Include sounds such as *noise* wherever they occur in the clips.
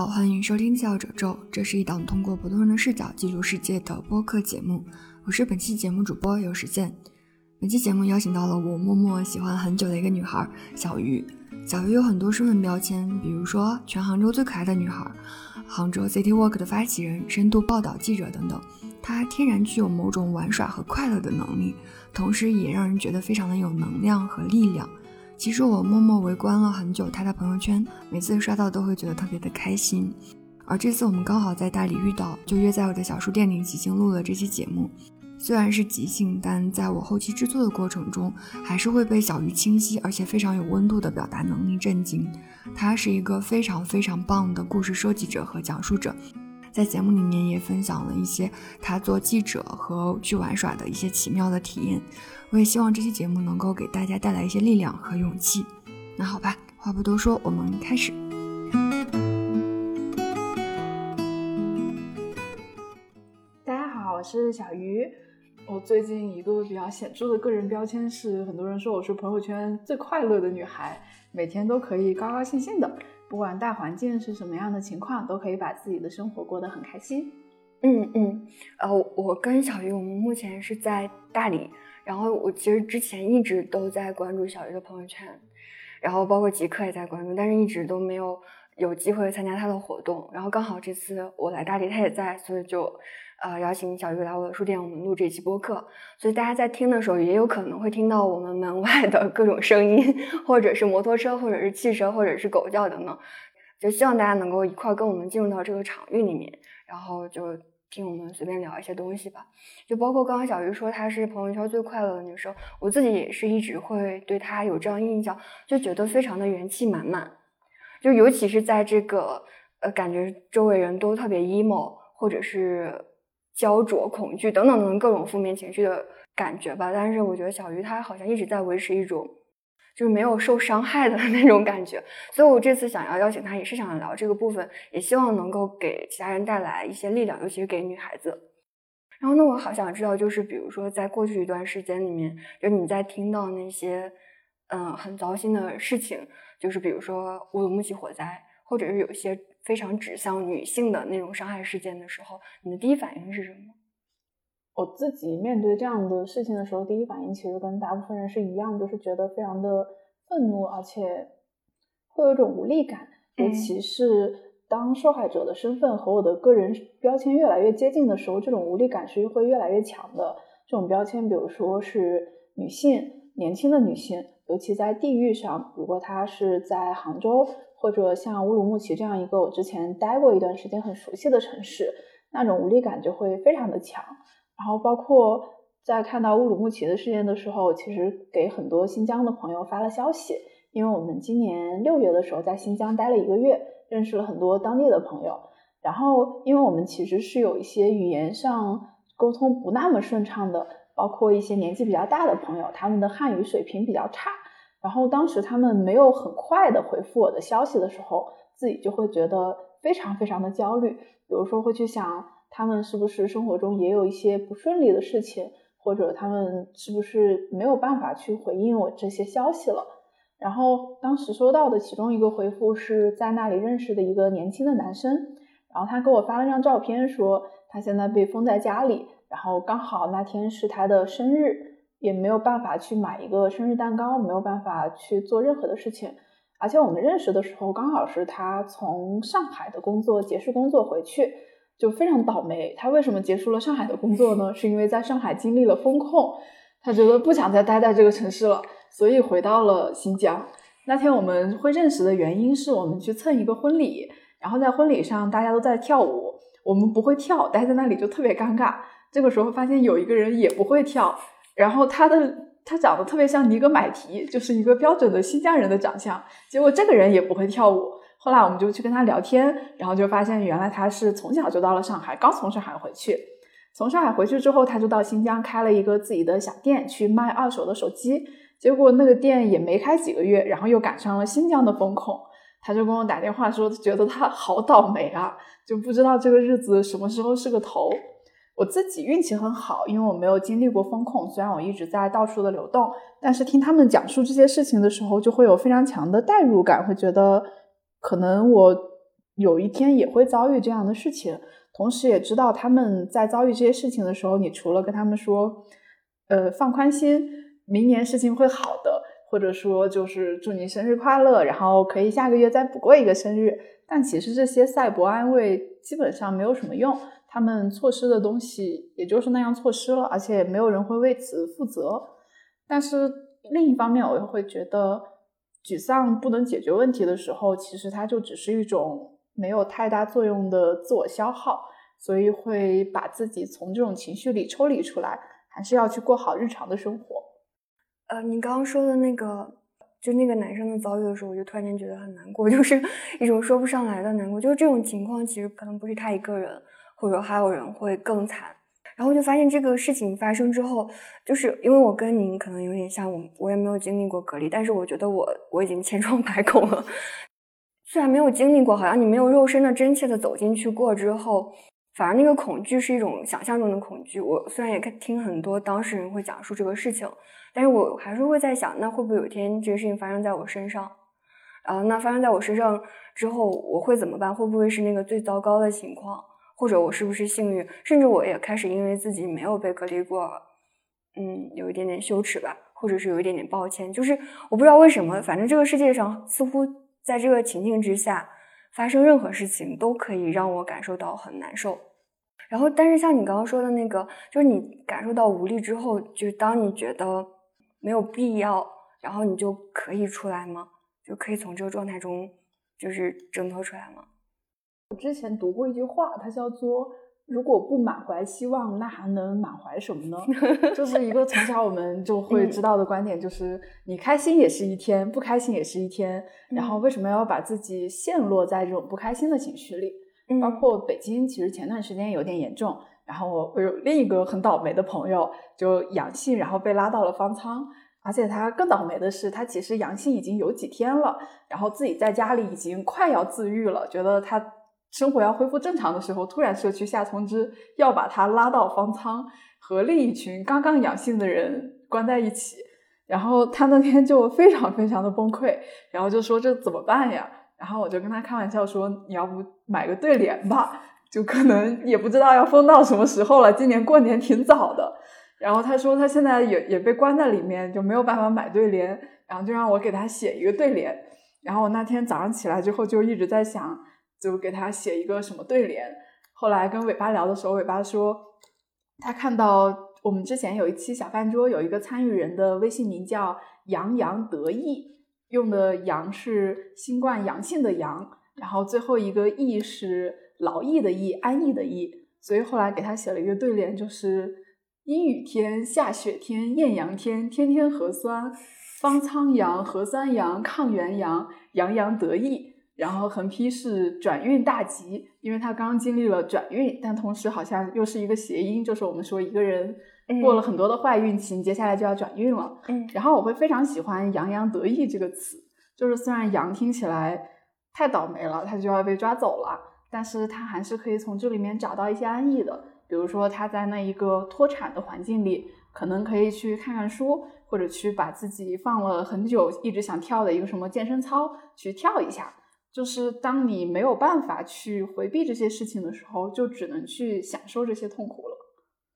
好，欢迎收听《笑褶皱》，这是一档通过普通人的视角记录世界的播客节目。我是本期节目主播有时间。本期节目邀请到了我默默喜欢很久的一个女孩小鱼。小鱼有很多身份标签，比如说全杭州最可爱的女孩、杭州 City Walk 的发起人、深度报道记者等等。她天然具有某种玩耍和快乐的能力，同时也让人觉得非常的有能量和力量。其实我默默围观了很久他的朋友圈，每次刷到都会觉得特别的开心。而这次我们刚好在大理遇到，就约在我的小书店里即兴录了这期节目。虽然是即兴，但在我后期制作的过程中，还是会被小鱼清晰而且非常有温度的表达能力震惊。他是一个非常非常棒的故事收集者和讲述者。在节目里面也分享了一些他做记者和去玩耍的一些奇妙的体验。我也希望这期节目能够给大家带来一些力量和勇气。那好吧，话不多说，我们开始。大家好，我是小鱼。我最近一个比较显著的个人标签是，很多人说我是朋友圈最快乐的女孩，每天都可以高高兴兴的。不管大环境是什么样的情况，都可以把自己的生活过得很开心。嗯嗯，呃，我跟小鱼，我们目前是在大理，然后我其实之前一直都在关注小鱼的朋友圈，然后包括极客也在关注，但是一直都没有有机会参加他的活动。然后刚好这次我来大理，他也在，所以就。呃，邀请小鱼来我的书店，我们录这期播客，所以大家在听的时候，也有可能会听到我们门外的各种声音，或者是摩托车，或者是汽车，或者是狗叫等等。就希望大家能够一块跟我们进入到这个场域里面，然后就听我们随便聊一些东西吧。就包括刚刚小鱼说她是朋友圈最快乐的女生，我自己也是一直会对她有这样印象，就觉得非常的元气满满。就尤其是在这个呃，感觉周围人都特别 emo，或者是。焦灼、恐惧等等等等各种负面情绪的感觉吧，但是我觉得小鱼她好像一直在维持一种就是没有受伤害的 *laughs* 那种感觉，所以我这次想要邀请他，也是想聊这个部分，也希望能够给其他人带来一些力量，尤其是给女孩子。然后呢，我好想知道，就是比如说在过去一段时间里面，就你在听到那些嗯很糟心的事情，就是比如说乌鲁木齐火灾，或者是有些。非常指向女性的那种伤害事件的时候，你的第一反应是什么？我自己面对这样的事情的时候，第一反应其实跟大部分人是一样，就是觉得非常的愤怒，而且会有一种无力感。尤其是当受害者的身份和我的个人标签越来越接近的时候，这种无力感是会越来越强的。这种标签，比如说是女性，年轻的女性，尤其在地域上，如果她是在杭州。或者像乌鲁木齐这样一个我之前待过一段时间很熟悉的城市，那种无力感就会非常的强。然后包括在看到乌鲁木齐的事件的时候，其实给很多新疆的朋友发了消息，因为我们今年六月的时候在新疆待了一个月，认识了很多当地的朋友。然后因为我们其实是有一些语言上沟通不那么顺畅的，包括一些年纪比较大的朋友，他们的汉语水平比较差。然后当时他们没有很快的回复我的消息的时候，自己就会觉得非常非常的焦虑。比如说会去想，他们是不是生活中也有一些不顺利的事情，或者他们是不是没有办法去回应我这些消息了。然后当时收到的其中一个回复是在那里认识的一个年轻的男生，然后他给我发了张照片，说他现在被封在家里，然后刚好那天是他的生日。也没有办法去买一个生日蛋糕，没有办法去做任何的事情。而且我们认识的时候，刚好是他从上海的工作结束工作回去，就非常倒霉。他为什么结束了上海的工作呢？是因为在上海经历了风控，他觉得不想再待在这个城市了，所以回到了新疆。那天我们会认识的原因是我们去蹭一个婚礼，然后在婚礼上大家都在跳舞，我们不会跳，待在那里就特别尴尬。这个时候发现有一个人也不会跳。然后他的他长得特别像尼格买提，就是一个标准的新疆人的长相。结果这个人也不会跳舞。后来我们就去跟他聊天，然后就发现原来他是从小就到了上海，刚从上海回去。从上海回去之后，他就到新疆开了一个自己的小店，去卖二手的手机。结果那个店也没开几个月，然后又赶上了新疆的风控，他就跟我打电话说，觉得他好倒霉啊，就不知道这个日子什么时候是个头。我自己运气很好，因为我没有经历过风控。虽然我一直在到处的流动，但是听他们讲述这些事情的时候，就会有非常强的代入感，会觉得可能我有一天也会遭遇这样的事情，同时也知道他们在遭遇这些事情的时候，你除了跟他们说，呃，放宽心，明年事情会好的，或者说就是祝你生日快乐，然后可以下个月再补过一个生日，但其实这些赛博安慰基本上没有什么用，他们错失的东西也就是那样错失了，而且没有人会为此负责。但是另一方面，我又会觉得，沮丧不能解决问题的时候，其实它就只是一种。没有太大作用的自我消耗，所以会把自己从这种情绪里抽离出来，还是要去过好日常的生活。呃，你刚刚说的那个，就那个男生的遭遇的时候，我就突然间觉得很难过，*laughs* 就是一种说不上来的难过。就是这种情况，其实可能不是他一个人，或者还有人会更惨。然后就发现这个事情发生之后，就是因为我跟您可能有点像，我我也没有经历过隔离，但是我觉得我我已经千疮百孔了。虽然没有经历过，好像你没有肉身的真切的走进去过之后，反而那个恐惧是一种想象中的恐惧。我虽然也听很多当事人会讲述这个事情，但是我还是会在想，那会不会有一天这个事情发生在我身上？然后那发生在我身上之后，我会怎么办？会不会是那个最糟糕的情况？或者我是不是幸运？甚至我也开始因为自己没有被隔离过，嗯，有一点点羞耻吧，或者是有一点点抱歉。就是我不知道为什么，反正这个世界上似乎。在这个情境之下，发生任何事情都可以让我感受到很难受。然后，但是像你刚刚说的那个，就是你感受到无力之后，就当你觉得没有必要，然后你就可以出来吗？就可以从这个状态中就是挣脱出来吗？我之前读过一句话，它叫做。如果不满怀希望，那还能满怀什么呢？*laughs* 就是一个从小我们就会知道的观点，就是你开心也是一天，不开心也是一天。然后为什么要把自己陷落在这种不开心的情绪里？包括北京，其实前段时间有点严重。然后我我有另一个很倒霉的朋友，就阳性，然后被拉到了方舱。而且他更倒霉的是，他其实阳性已经有几天了，然后自己在家里已经快要自愈了，觉得他。生活要恢复正常的时候，突然社区下通知要把他拉到方舱，和另一群刚刚阳性的人关在一起。然后他那天就非常非常的崩溃，然后就说这怎么办呀？然后我就跟他开玩笑说，你要不买个对联吧？就可能也不知道要封到什么时候了，今年过年挺早的。然后他说他现在也也被关在里面，就没有办法买对联，然后就让我给他写一个对联。然后我那天早上起来之后就一直在想。就给他写一个什么对联。后来跟尾巴聊的时候，尾巴说他看到我们之前有一期小饭桌，有一个参与人的微信名叫“洋洋得意”，用的“洋”是新冠阳性的“阳”，然后最后一个“意”是劳逸的“逸”，安逸的“逸”。所以后来给他写了一个对联，就是“阴雨天、下雪天、艳阳天，天天核酸，方舱阳、核酸阳、抗原阳，洋洋得意。”然后横批是转运大吉，因为他刚经历了转运，但同时好像又是一个谐音，就是我们说一个人过了很多的坏运气，接下来就要转运了。嗯，然后我会非常喜欢“洋洋得意”这个词，就是虽然“羊”听起来太倒霉了，他就要被抓走了，但是他还是可以从这里面找到一些安逸的，比如说他在那一个脱产的环境里，可能可以去看看书，或者去把自己放了很久一直想跳的一个什么健身操去跳一下。就是当你没有办法去回避这些事情的时候，就只能去享受这些痛苦了。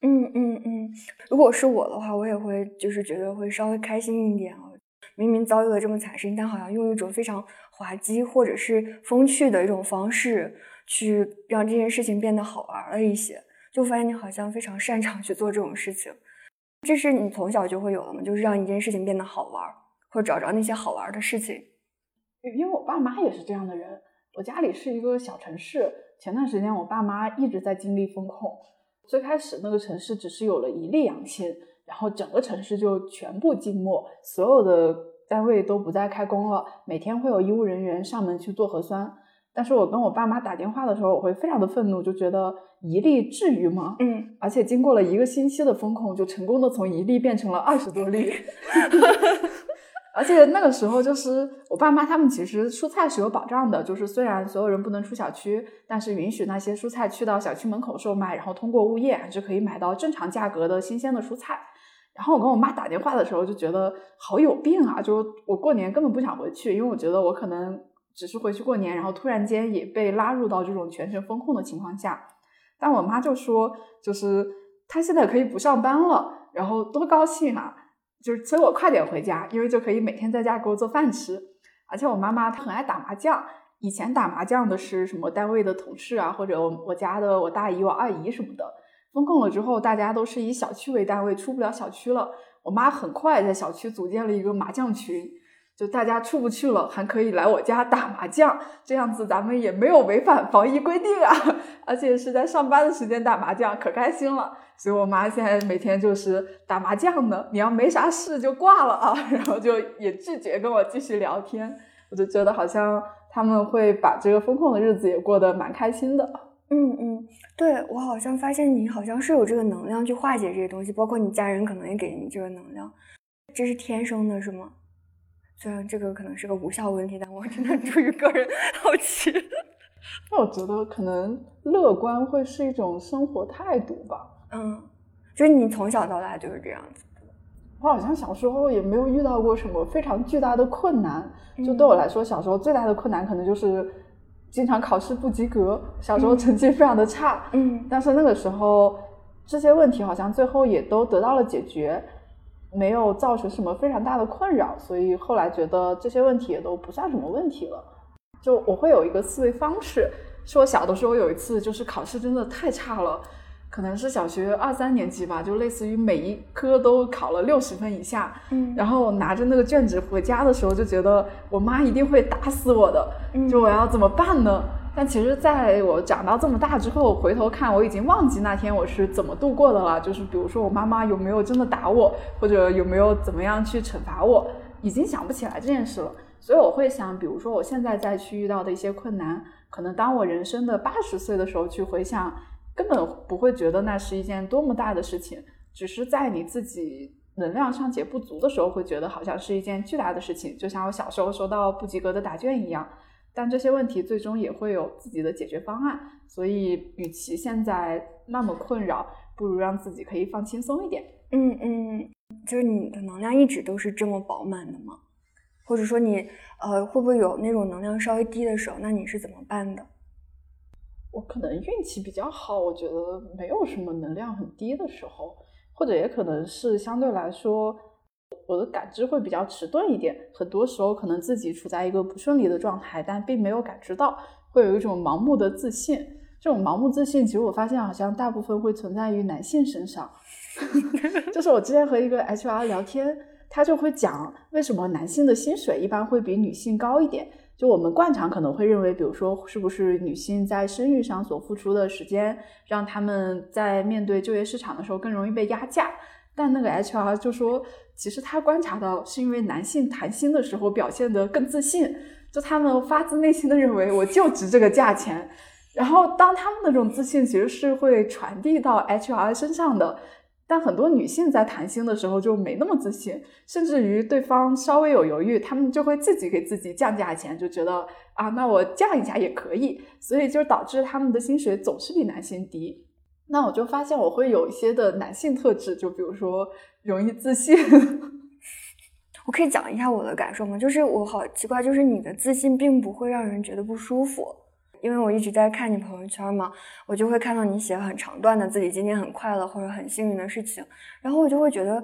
嗯嗯嗯，如果是我的话，我也会就是觉得会稍微开心一点啊。明明遭遇了这么惨事情，但好像用一种非常滑稽或者是风趣的一种方式去让这件事情变得好玩了一些，就发现你好像非常擅长去做这种事情。这是你从小就会有的吗？就是让一件事情变得好玩，或者找着那些好玩的事情。因为我爸妈也是这样的人，我家里是一个小城市。前段时间我爸妈一直在经历风控，最开始那个城市只是有了一例阳性，然后整个城市就全部静默，所有的单位都不再开工了，每天会有医务人员上门去做核酸。但是我跟我爸妈打电话的时候，我会非常的愤怒，就觉得一例至于吗？嗯，而且经过了一个星期的风控，就成功的从一例变成了二十多例。*laughs* 而且那个时候，就是我爸妈他们其实蔬菜是有保障的，就是虽然所有人不能出小区，但是允许那些蔬菜去到小区门口售卖，然后通过物业还是可以买到正常价格的新鲜的蔬菜。然后我跟我妈打电话的时候就觉得好有病啊！就我过年根本不想回去，因为我觉得我可能只是回去过年，然后突然间也被拉入到这种全程风控的情况下。但我妈就说，就是她现在可以不上班了，然后多高兴啊！就是催我快点回家，因为就可以每天在家给我做饭吃。而且我妈妈她很爱打麻将，以前打麻将的是什么单位的同事啊，或者我家的我大姨、我二姨什么的。封控了之后，大家都是以小区为单位，出不了小区了。我妈很快在小区组建了一个麻将群。就大家出不去了，还可以来我家打麻将，这样子咱们也没有违反防疫规定啊，而且是在上班的时间打麻将，可开心了。所以我妈现在每天就是打麻将呢，你要没啥事就挂了啊，*laughs* 然后就也拒绝跟我继续聊天。我就觉得好像他们会把这个风控的日子也过得蛮开心的。嗯嗯，对我好像发现你好像是有这个能量去化解这些东西，包括你家人可能也给你这个能量，这是天生的，是吗？虽然这个可能是个无效问题，但我真的出于个人 *laughs* 好奇。*laughs* 那我觉得可能乐观会是一种生活态度吧。嗯，就是你从小到大就是这样子。我好像小时候也没有遇到过什么非常巨大的困难。就对我来说，小时候最大的困难可能就是经常考试不及格，小时候成绩非常的差。嗯。但是那个时候这些问题好像最后也都得到了解决。没有造成什么非常大的困扰，所以后来觉得这些问题也都不算什么问题了。就我会有一个思维方式，是我小的时候有一次就是考试真的太差了，可能是小学二三年级吧，就类似于每一科都考了六十分以下。嗯，然后拿着那个卷子回家的时候，就觉得我妈一定会打死我的。就我要怎么办呢？但其实，在我长到这么大之后，回头看，我已经忘记那天我是怎么度过的了。就是比如说，我妈妈有没有真的打我，或者有没有怎么样去惩罚我，已经想不起来这件事了。所以我会想，比如说我现在再去遇到的一些困难，可能当我人生的八十岁的时候去回想，根本不会觉得那是一件多么大的事情，只是在你自己能量尚且不足的时候，会觉得好像是一件巨大的事情，就像我小时候收到不及格的答卷一样。但这些问题最终也会有自己的解决方案，所以与其现在那么困扰，不如让自己可以放轻松一点。嗯嗯，就是你的能量一直都是这么饱满的吗？或者说你呃会不会有那种能量稍微低的时候？那你是怎么办的？我可能运气比较好，我觉得没有什么能量很低的时候，或者也可能是相对来说。我的感知会比较迟钝一点，很多时候可能自己处在一个不顺利的状态，但并没有感知到，会有一种盲目的自信。这种盲目自信，其实我发现好像大部分会存在于男性身上。*laughs* 就是我之前和一个 HR 聊天，他就会讲为什么男性的薪水一般会比女性高一点。就我们惯常可能会认为，比如说是不是女性在生育上所付出的时间，让他们在面对就业市场的时候更容易被压价。但那个 HR 就说，其实他观察到是因为男性谈薪的时候表现得更自信，就他们发自内心的认为我就值这个价钱。然后当他们那种自信其实是会传递到 HR 身上的，但很多女性在谈薪的时候就没那么自信，甚至于对方稍微有犹豫，他们就会自己给自己降价钱，就觉得啊，那我降一下也可以，所以就导致他们的薪水总是比男性低。那我就发现我会有一些的男性特质，就比如说容易自信。我可以讲一下我的感受吗？就是我好奇怪，就是你的自信并不会让人觉得不舒服，因为我一直在看你朋友圈嘛，我就会看到你写很长段的自己今天很快乐或者很幸运的事情，然后我就会觉得，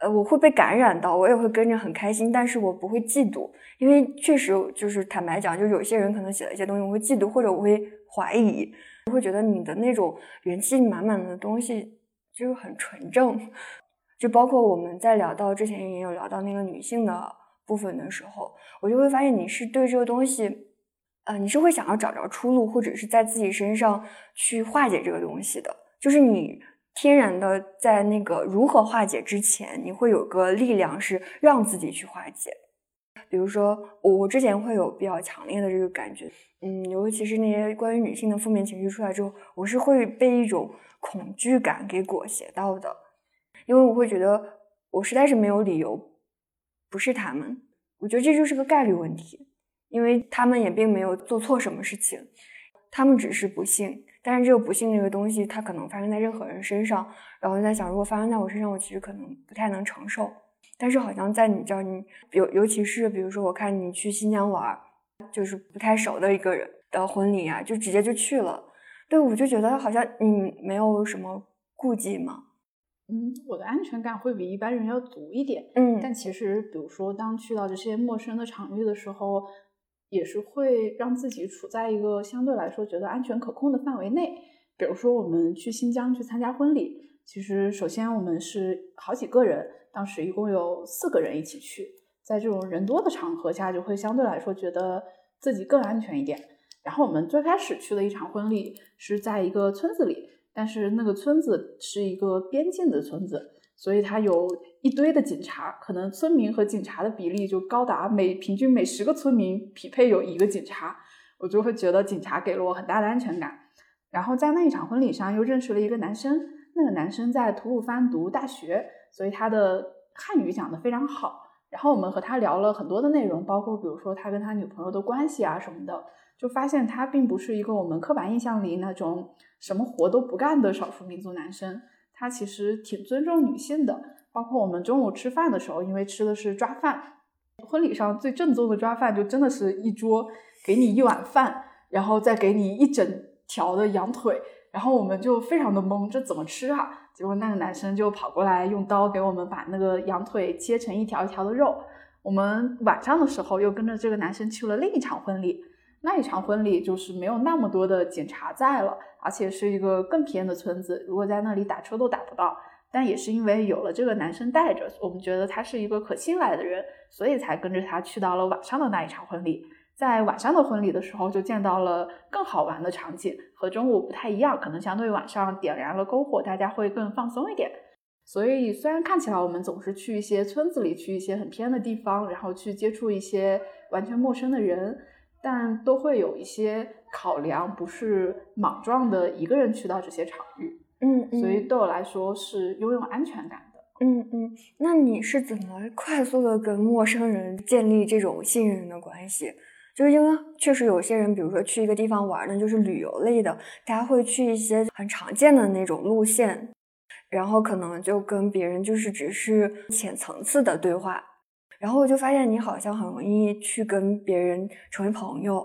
呃，我会被感染到，我也会跟着很开心，但是我不会嫉妒，因为确实就是坦白讲，就有些人可能写了一些东西，我会嫉妒或者我会怀疑。我会觉得你的那种元气满满的东西就是很纯正，就包括我们在聊到之前也有聊到那个女性的部分的时候，我就会发现你是对这个东西，呃，你是会想要找着出路，或者是在自己身上去化解这个东西的，就是你天然的在那个如何化解之前，你会有个力量是让自己去化解。比如说，我我之前会有比较强烈的这个感觉，嗯，尤其是那些关于女性的负面情绪出来之后，我是会被一种恐惧感给裹挟到的，因为我会觉得我实在是没有理由不是他们，我觉得这就是个概率问题，因为他们也并没有做错什么事情，他们只是不幸，但是这个不幸这个东西，它可能发生在任何人身上，然后在想，如果发生在我身上，我其实可能不太能承受。但是好像在你这儿，你尤尤其是比如说，我看你去新疆玩，就是不太熟的一个人的婚礼啊，就直接就去了。对，我就觉得好像你没有什么顾忌嘛？嗯，我的安全感会比一般人要足一点。嗯，但其实，比如说，当去到这些陌生的场域的时候，也是会让自己处在一个相对来说觉得安全可控的范围内。比如说，我们去新疆去参加婚礼，其实首先我们是好几个人，当时一共有四个人一起去，在这种人多的场合下，就会相对来说觉得自己更安全一点。然后我们最开始去的一场婚礼是在一个村子里。但是那个村子是一个边境的村子，所以它有一堆的警察，可能村民和警察的比例就高达每平均每十个村民匹配有一个警察，我就会觉得警察给了我很大的安全感。然后在那一场婚礼上又认识了一个男生，那个男生在吐鲁番读大学，所以他的汉语讲得非常好。然后我们和他聊了很多的内容，包括比如说他跟他女朋友的关系啊什么的。就发现他并不是一个我们刻板印象里那种什么活都不干的少数民族男生，他其实挺尊重女性的。包括我们中午吃饭的时候，因为吃的是抓饭，婚礼上最正宗的抓饭，就真的是一桌给你一碗饭，然后再给你一整条的羊腿，然后我们就非常的懵，这怎么吃啊？结果那个男生就跑过来用刀给我们把那个羊腿切成一条一条的肉。我们晚上的时候又跟着这个男生去了另一场婚礼。那一场婚礼就是没有那么多的警察在了，而且是一个更偏的村子，如果在那里打车都打不到。但也是因为有了这个男生带着，我们觉得他是一个可信赖的人，所以才跟着他去到了晚上的那一场婚礼。在晚上的婚礼的时候，就见到了更好玩的场景，和中午不太一样，可能相对晚上点燃了篝火，大家会更放松一点。所以虽然看起来我们总是去一些村子里，去一些很偏的地方，然后去接触一些完全陌生的人。但都会有一些考量，不是莽撞的一个人去到这些场域，嗯，所以对我来说是拥有安全感的，嗯嗯。那你是怎么快速的跟陌生人建立这种信任的关系？就是因为确实有些人，比如说去一个地方玩呢，就是旅游类的，大家会去一些很常见的那种路线，然后可能就跟别人就是只是浅层次的对话。然后我就发现你好像很容易去跟别人成为朋友，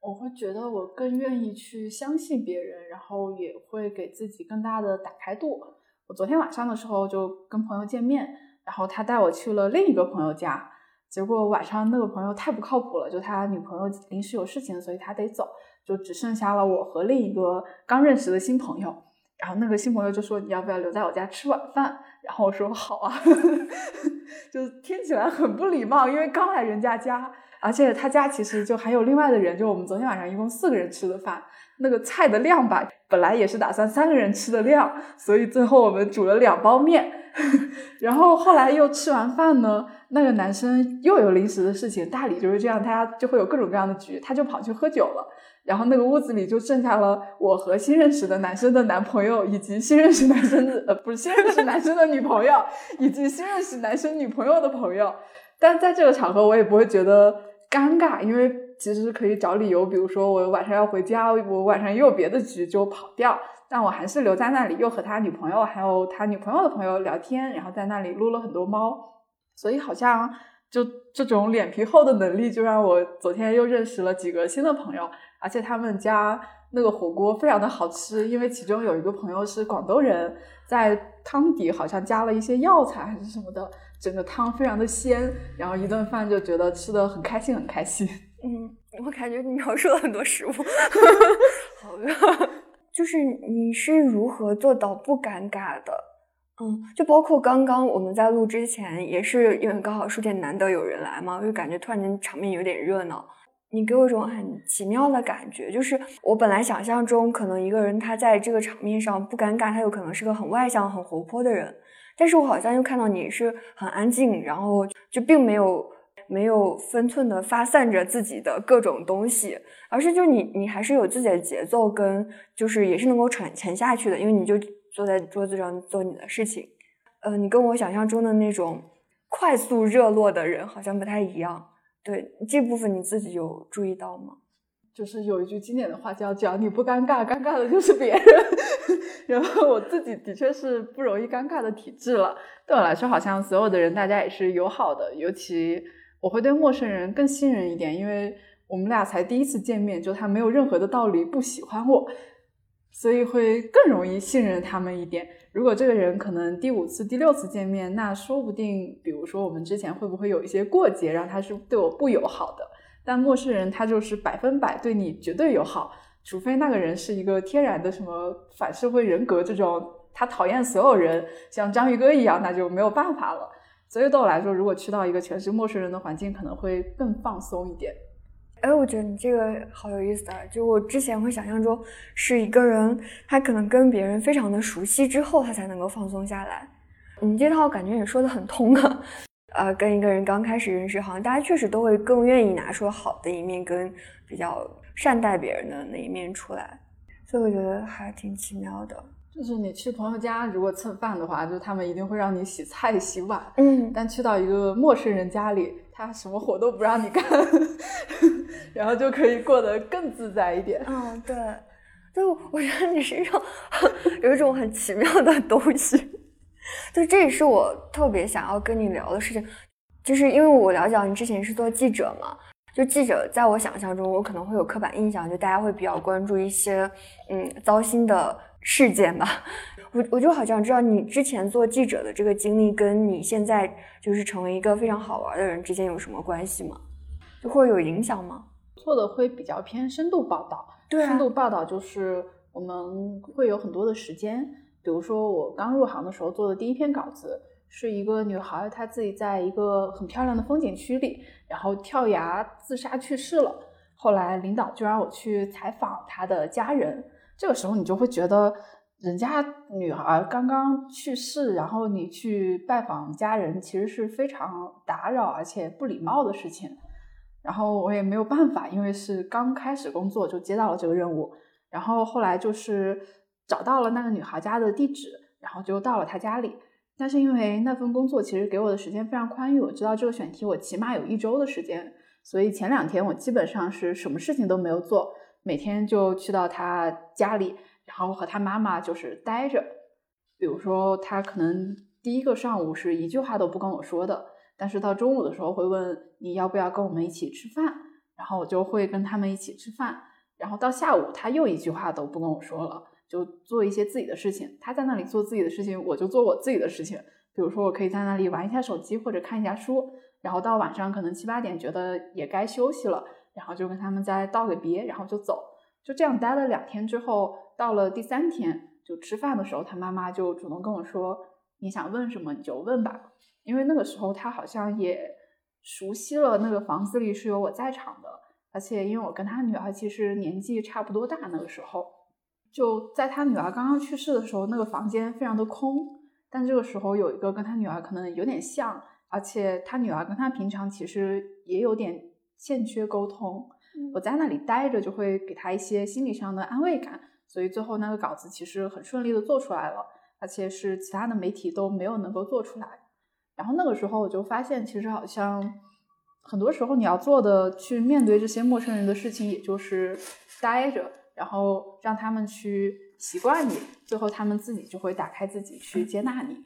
我会觉得我更愿意去相信别人，然后也会给自己更大的打开度。我昨天晚上的时候就跟朋友见面，然后他带我去了另一个朋友家，结果晚上那个朋友太不靠谱了，就他女朋友临时有事情，所以他得走，就只剩下了我和另一个刚认识的新朋友。然后那个新朋友就说：“你要不要留在我家吃晚饭？”然后我说：“好啊。*laughs* ”就听起来很不礼貌，因为刚来人家家，而且他家其实就还有另外的人，就我们昨天晚上一共四个人吃的饭，那个菜的量吧，本来也是打算三个人吃的量，所以最后我们煮了两包面，*laughs* 然后后来又吃完饭呢，那个男生又有临时的事情，大理就是这样，他就会有各种各样的局，他就跑去喝酒了。然后那个屋子里就剩下了我和新认识的男生的男朋友，以及新认识男生的呃不是新认识男生的女朋友，以及新认识男生女朋友的朋友。但在这个场合，我也不会觉得尴尬，因为其实可以找理由，比如说我晚上要回家，我晚上也有别的局就跑掉。但我还是留在那里，又和他女朋友还有他女朋友的朋友聊天，然后在那里撸了很多猫。所以好像就这种脸皮厚的能力，就让我昨天又认识了几个新的朋友。而且他们家那个火锅非常的好吃，因为其中有一个朋友是广东人，在汤底好像加了一些药材还是什么的，整个汤非常的鲜，然后一顿饭就觉得吃的很开心很开心。嗯，我感觉你描述了很多食物，*laughs* 好饿。*laughs* 就是你是如何做到不尴尬的？嗯，就包括刚刚我们在录之前，也是因为刚好书店难得有人来嘛，就感觉突然间场面有点热闹。你给我一种很奇妙的感觉，就是我本来想象中可能一个人他在这个场面上不尴尬，他有可能是个很外向、很活泼的人，但是我好像又看到你是很安静，然后就并没有没有分寸的发散着自己的各种东西，而是就你你还是有自己的节奏跟就是也是能够沉沉下去的，因为你就坐在桌子上做你的事情，呃，你跟我想象中的那种快速热络的人好像不太一样。对这部分你自己有注意到吗？就是有一句经典的话叫“只要你不尴尬，尴尬的就是别人”。*laughs* 然后我自己的确是不容易尴尬的体质了。对我来说，好像所有的人大家也是友好的，尤其我会对陌生人更信任一点，因为我们俩才第一次见面，就他没有任何的道理不喜欢我，所以会更容易信任他们一点。如果这个人可能第五次、第六次见面，那说不定，比如说我们之前会不会有一些过节，让他是对我不友好的？但陌生人他就是百分百对你绝对友好，除非那个人是一个天然的什么反社会人格这种，他讨厌所有人，像章鱼哥一样，那就没有办法了。所以对我来说，如果去到一个全是陌生人的环境，可能会更放松一点。哎，我觉得你这个好有意思啊！就我之前会想象中是一个人，他可能跟别人非常的熟悉之后，他才能够放松下来。你这套感觉也说的很通啊。呃，跟一个人刚开始认识，好像大家确实都会更愿意拿出好的一面，跟比较善待别人的那一面出来，所以我觉得还挺奇妙的。就是你去朋友家，如果蹭饭的话，就他们一定会让你洗菜洗碗，嗯，但去到一个陌生人家里，他什么活都不让你干，*laughs* 然后就可以过得更自在一点。嗯，对，就我觉得你身上 *laughs* 有一种很奇妙的东西。就这也是我特别想要跟你聊的事情，就是因为我了解你之前是做记者嘛，就记者在我想象中，我可能会有刻板印象，就大家会比较关注一些嗯糟心的事件吧。我我就好像知道你之前做记者的这个经历，跟你现在就是成为一个非常好玩的人之间有什么关系吗？就会有影响吗？做的会比较偏深度报道，对，深度报道就是我们会有很多的时间。比如说，我刚入行的时候做的第一篇稿子，是一个女孩，她自己在一个很漂亮的风景区里，然后跳崖自杀去世了。后来领导就让我去采访她的家人。这个时候，你就会觉得，人家女孩刚刚去世，然后你去拜访家人，其实是非常打扰而且不礼貌的事情。然后我也没有办法，因为是刚开始工作就接到了这个任务。然后后来就是。找到了那个女孩家的地址，然后就到了她家里。但是因为那份工作其实给我的时间非常宽裕，我知道这个选题我起码有一周的时间，所以前两天我基本上是什么事情都没有做，每天就去到他家里，然后和他妈妈就是待着。比如说，他可能第一个上午是一句话都不跟我说的，但是到中午的时候会问你要不要跟我们一起吃饭，然后我就会跟他们一起吃饭。然后到下午，他又一句话都不跟我说了。就做一些自己的事情，他在那里做自己的事情，我就做我自己的事情。比如说，我可以在那里玩一下手机或者看一下书，然后到晚上可能七八点觉得也该休息了，然后就跟他们再道个别，然后就走。就这样待了两天之后，到了第三天就吃饭的时候，他妈妈就主动跟我说：“你想问什么你就问吧。”因为那个时候他好像也熟悉了那个房子里是有我在场的，而且因为我跟他女儿其实年纪差不多大，那个时候。就在他女儿刚刚去世的时候，那个房间非常的空。但这个时候有一个跟他女儿可能有点像，而且他女儿跟他平常其实也有点欠缺沟通。我在那里待着，就会给他一些心理上的安慰感。所以最后那个稿子其实很顺利的做出来了，而且是其他的媒体都没有能够做出来。然后那个时候我就发现，其实好像很多时候你要做的去面对这些陌生人的事情，也就是待着。然后让他们去习惯你，最后他们自己就会打开自己去接纳你。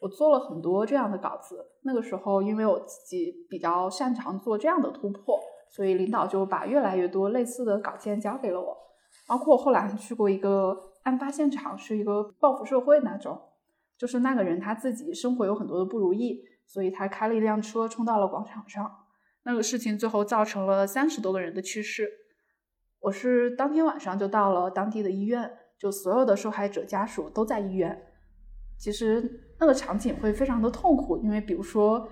我做了很多这样的稿子，那个时候因为我自己比较擅长做这样的突破，所以领导就把越来越多类似的稿件交给了我。包括我后来去过一个案发现场，是一个报复社会那种，就是那个人他自己生活有很多的不如意，所以他开了一辆车冲到了广场上，那个事情最后造成了三十多个人的去世。我是当天晚上就到了当地的医院，就所有的受害者家属都在医院。其实那个场景会非常的痛苦，因为比如说，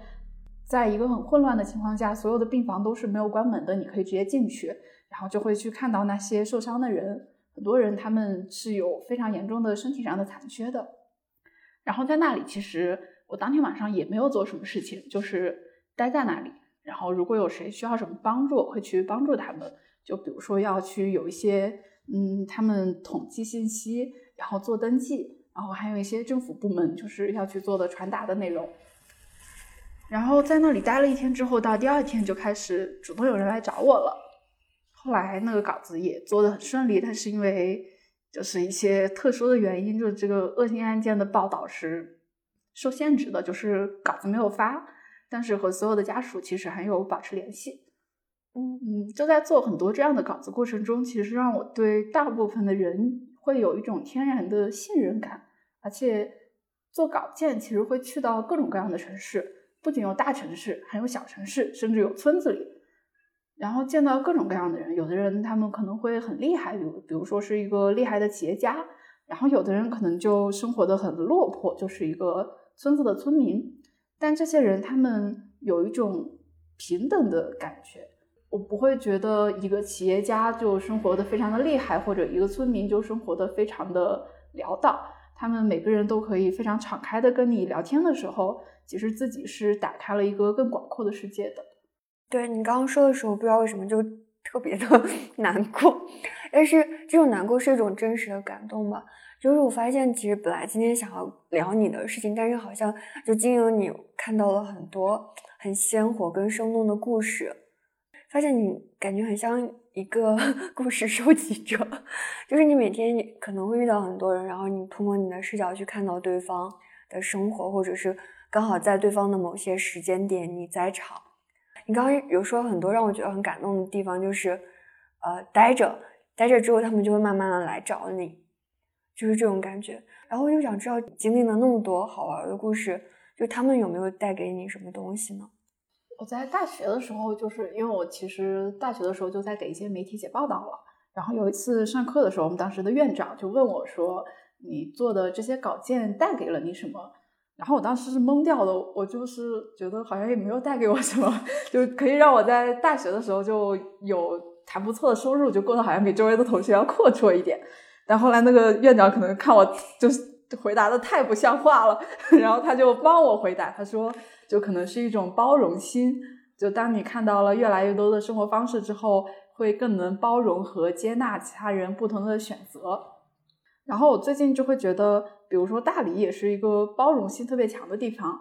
在一个很混乱的情况下，所有的病房都是没有关门的，你可以直接进去，然后就会去看到那些受伤的人，很多人他们是有非常严重的身体上的残缺的。然后在那里，其实我当天晚上也没有做什么事情，就是待在那里。然后如果有谁需要什么帮助，会去帮助他们。就比如说要去有一些，嗯，他们统计信息，然后做登记，然后还有一些政府部门就是要去做的传达的内容。然后在那里待了一天之后，到第二天就开始主动有人来找我了。后来那个稿子也做的很顺利，但是因为就是一些特殊的原因，就是这个恶性案件的报道是受限制的，就是稿子没有发，但是和所有的家属其实还有保持联系。嗯嗯，就在做很多这样的稿子过程中，其实让我对大部分的人会有一种天然的信任感，而且做稿件其实会去到各种各样的城市，不仅有大城市，还有小城市，甚至有村子里，然后见到各种各样的人。有的人他们可能会很厉害，比如比如说是一个厉害的企业家，然后有的人可能就生活的很落魄，就是一个村子的村民。但这些人他们有一种平等的感觉。我不会觉得一个企业家就生活的非常的厉害，或者一个村民就生活的非常的潦倒。他们每个人都可以非常敞开的跟你聊天的时候，其实自己是打开了一个更广阔的世界的。对你刚刚说的时候，不知道为什么就 *laughs* 特别的 *laughs* 难过，但是这种难过是一种真实的感动吧。就是我发现，其实本来今天想要聊你的事情，但是好像就经由你看到了很多很鲜活跟生动的故事。发现你感觉很像一个 *laughs* 故事收集者，就是你每天可能会遇到很多人，然后你通过你的视角去看到对方的生活，或者是刚好在对方的某些时间点你在场。你刚刚有说很多让我觉得很感动的地方，就是呃待着待着之后，他们就会慢慢的来找你，就是这种感觉。然后又想知道，经历了那么多好玩的故事，就他们有没有带给你什么东西呢？我在大学的时候，就是因为我其实大学的时候就在给一些媒体写报道了。然后有一次上课的时候，我们当时的院长就问我说：“你做的这些稿件带给了你什么？”然后我当时是懵掉的，我就是觉得好像也没有带给我什么，就可以让我在大学的时候就有还不错的收入，就过得好像比周围的同学要阔绰一点。但后来那个院长可能看我就是回答的太不像话了，*laughs* 然后他就帮我回答，他说。就可能是一种包容心，就当你看到了越来越多的生活方式之后，会更能包容和接纳其他人不同的选择。然后我最近就会觉得，比如说大理也是一个包容性特别强的地方。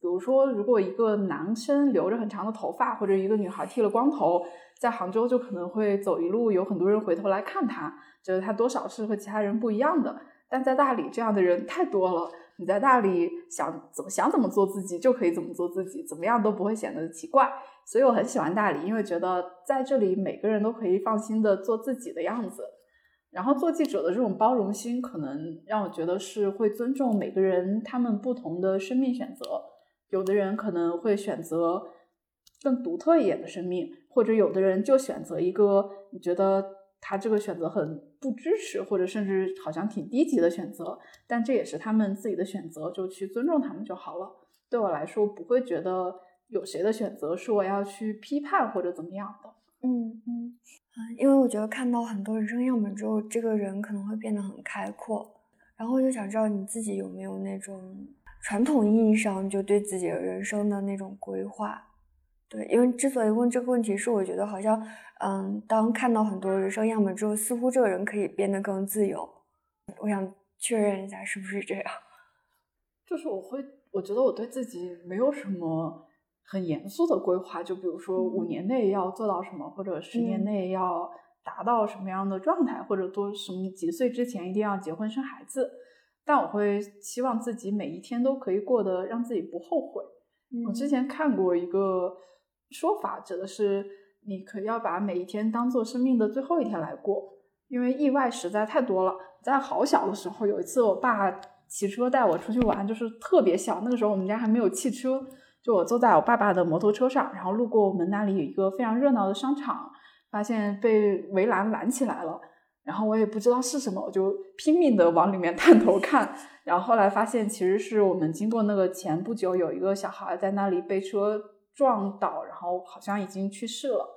比如说，如果一个男生留着很长的头发，或者一个女孩剃了光头，在杭州就可能会走一路，有很多人回头来看他，觉得他多少是和其他人不一样的。但在大理，这样的人太多了。你在大理想怎么想怎么做自己就可以怎么做自己，怎么样都不会显得奇怪。所以我很喜欢大理，因为觉得在这里每个人都可以放心的做自己的样子。然后做记者的这种包容心，可能让我觉得是会尊重每个人他们不同的生命选择。有的人可能会选择更独特一点的生命，或者有的人就选择一个你觉得。他这个选择很不支持，或者甚至好像挺低级的选择，但这也是他们自己的选择，就去尊重他们就好了。对我来说，不会觉得有谁的选择是我要去批判或者怎么样的。嗯嗯因为我觉得看到很多人生样本之后，这个人可能会变得很开阔。然后我就想知道你自己有没有那种传统意义上就对自己人生的那种规划。对，因为之所以问这个问题，是我觉得好像，嗯，当看到很多人生样本之后，似乎这个人可以变得更自由。我想确认一下，是不是这样？*laughs* 就是我会，我觉得我对自己没有什么很严肃的规划，就比如说五年内要做到什么，或者十年内要达到什么样的状态，或者多什么几岁之前一定要结婚生孩子。但我会希望自己每一天都可以过得让自己不后悔。我之前看过一个。说法指的是，你可要把每一天当做生命的最后一天来过，因为意外实在太多了。在好小的时候，有一次我爸骑车带我出去玩，就是特别小，那个时候我们家还没有汽车，就我坐在我爸爸的摩托车上，然后路过我们那里有一个非常热闹的商场，发现被围栏拦起来了，然后我也不知道是什么，我就拼命的往里面探头看，然后后来发现其实是我们经过那个前不久有一个小孩在那里被车。撞倒，然后好像已经去世了。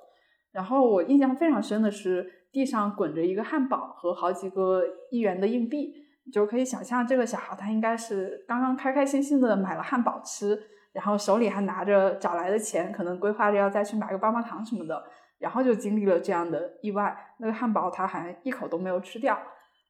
然后我印象非常深的是，地上滚着一个汉堡和好几个一元的硬币，就可以想象这个小孩他应该是刚刚开开心心的买了汉堡吃，然后手里还拿着找来的钱，可能规划着要再去买个棒棒糖什么的，然后就经历了这样的意外。那个汉堡他还一口都没有吃掉。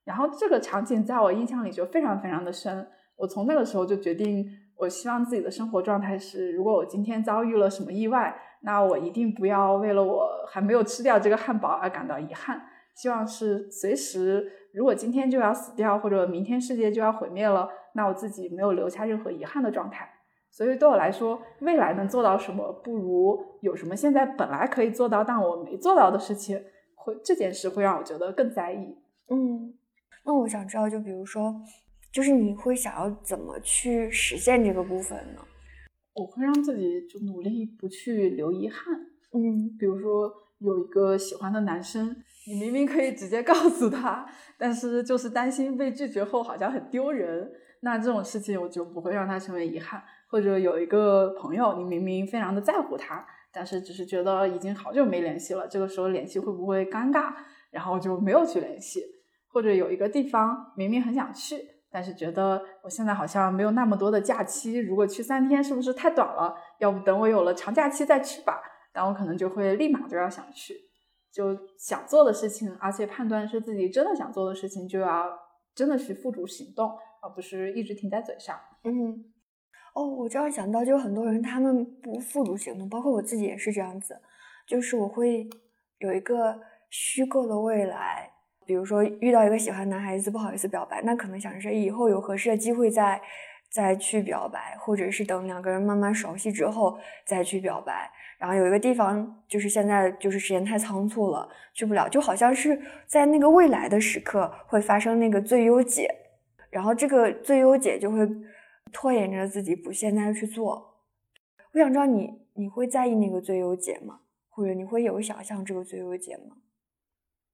然后这个场景在我印象里就非常非常的深。我从那个时候就决定。我希望自己的生活状态是，如果我今天遭遇了什么意外，那我一定不要为了我还没有吃掉这个汉堡而感到遗憾。希望是随时，如果今天就要死掉，或者明天世界就要毁灭了，那我自己没有留下任何遗憾的状态。所以对我来说，未来能做到什么，不如有什么现在本来可以做到但我没做到的事情，会这件事会让我觉得更在意。嗯，那我想知道，就比如说，就是你会想要怎么去实现这个部分呢？我会让自己就努力不去留遗憾。嗯，比如说有一个喜欢的男生，你明明可以直接告诉他，但是就是担心被拒绝后好像很丢人，那这种事情我就不会让他成为遗憾。或者有一个朋友，你明明非常的在乎他，但是只是觉得已经好久没联系了，这个时候联系会不会尴尬，然后就没有去联系。或者有一个地方明明很想去，但是觉得我现在好像没有那么多的假期，如果去三天是不是太短了？要不等我有了长假期再去吧。但我可能就会立马就要想去，就想做的事情，而且判断是自己真的想做的事情，就要真的去付诸行动，而不是一直停在嘴上。嗯，哦，我这样想到，就很多人他们不付诸行动，包括我自己也是这样子，就是我会有一个虚构的未来。比如说遇到一个喜欢男孩子不好意思表白，那可能想着以后有合适的机会再再去表白，或者是等两个人慢慢熟悉之后再去表白。然后有一个地方就是现在就是时间太仓促了，去不了，就好像是在那个未来的时刻会发生那个最优解，然后这个最优解就会拖延着自己不现在去做。我想知道你你会在意那个最优解吗？或者你会有想象这个最优解吗？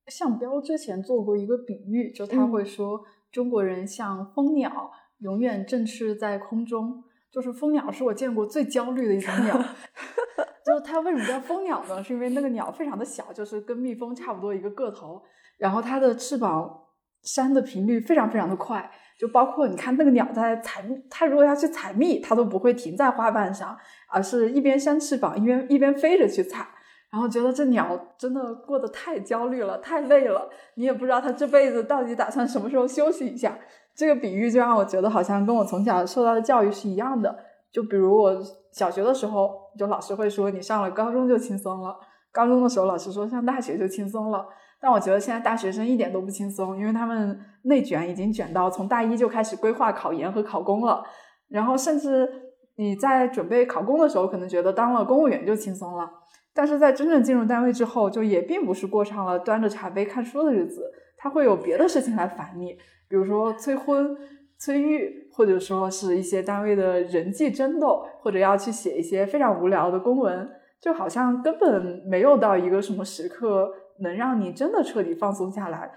向彪之前做过一个比喻，就他会说中国人像蜂鸟，永远振翅在空中。就是蜂鸟是我见过最焦虑的一种鸟。*laughs* 就是它为什么叫蜂鸟呢？是因为那个鸟非常的小，就是跟蜜蜂差不多一个个头，然后它的翅膀扇的频率非常非常的快，就包括你看那个鸟在采，它如果要去采蜜，它都不会停在花瓣上，而是一边扇翅膀一边一边飞着去采。然后觉得这鸟真的过得太焦虑了，太累了。你也不知道它这辈子到底打算什么时候休息一下。这个比喻就让我觉得好像跟我从小受到的教育是一样的。就比如我小学的时候，就老师会说你上了高中就轻松了；高中的时候，老师说上大学就轻松了。但我觉得现在大学生一点都不轻松，因为他们内卷已经卷到从大一就开始规划考研和考公了。然后甚至你在准备考公的时候，可能觉得当了公务员就轻松了。但是在真正进入单位之后，就也并不是过上了端着茶杯看书的日子，他会有别的事情来烦你，比如说催婚、催育，或者说是一些单位的人际争斗，或者要去写一些非常无聊的公文，就好像根本没有到一个什么时刻能让你真的彻底放松下来。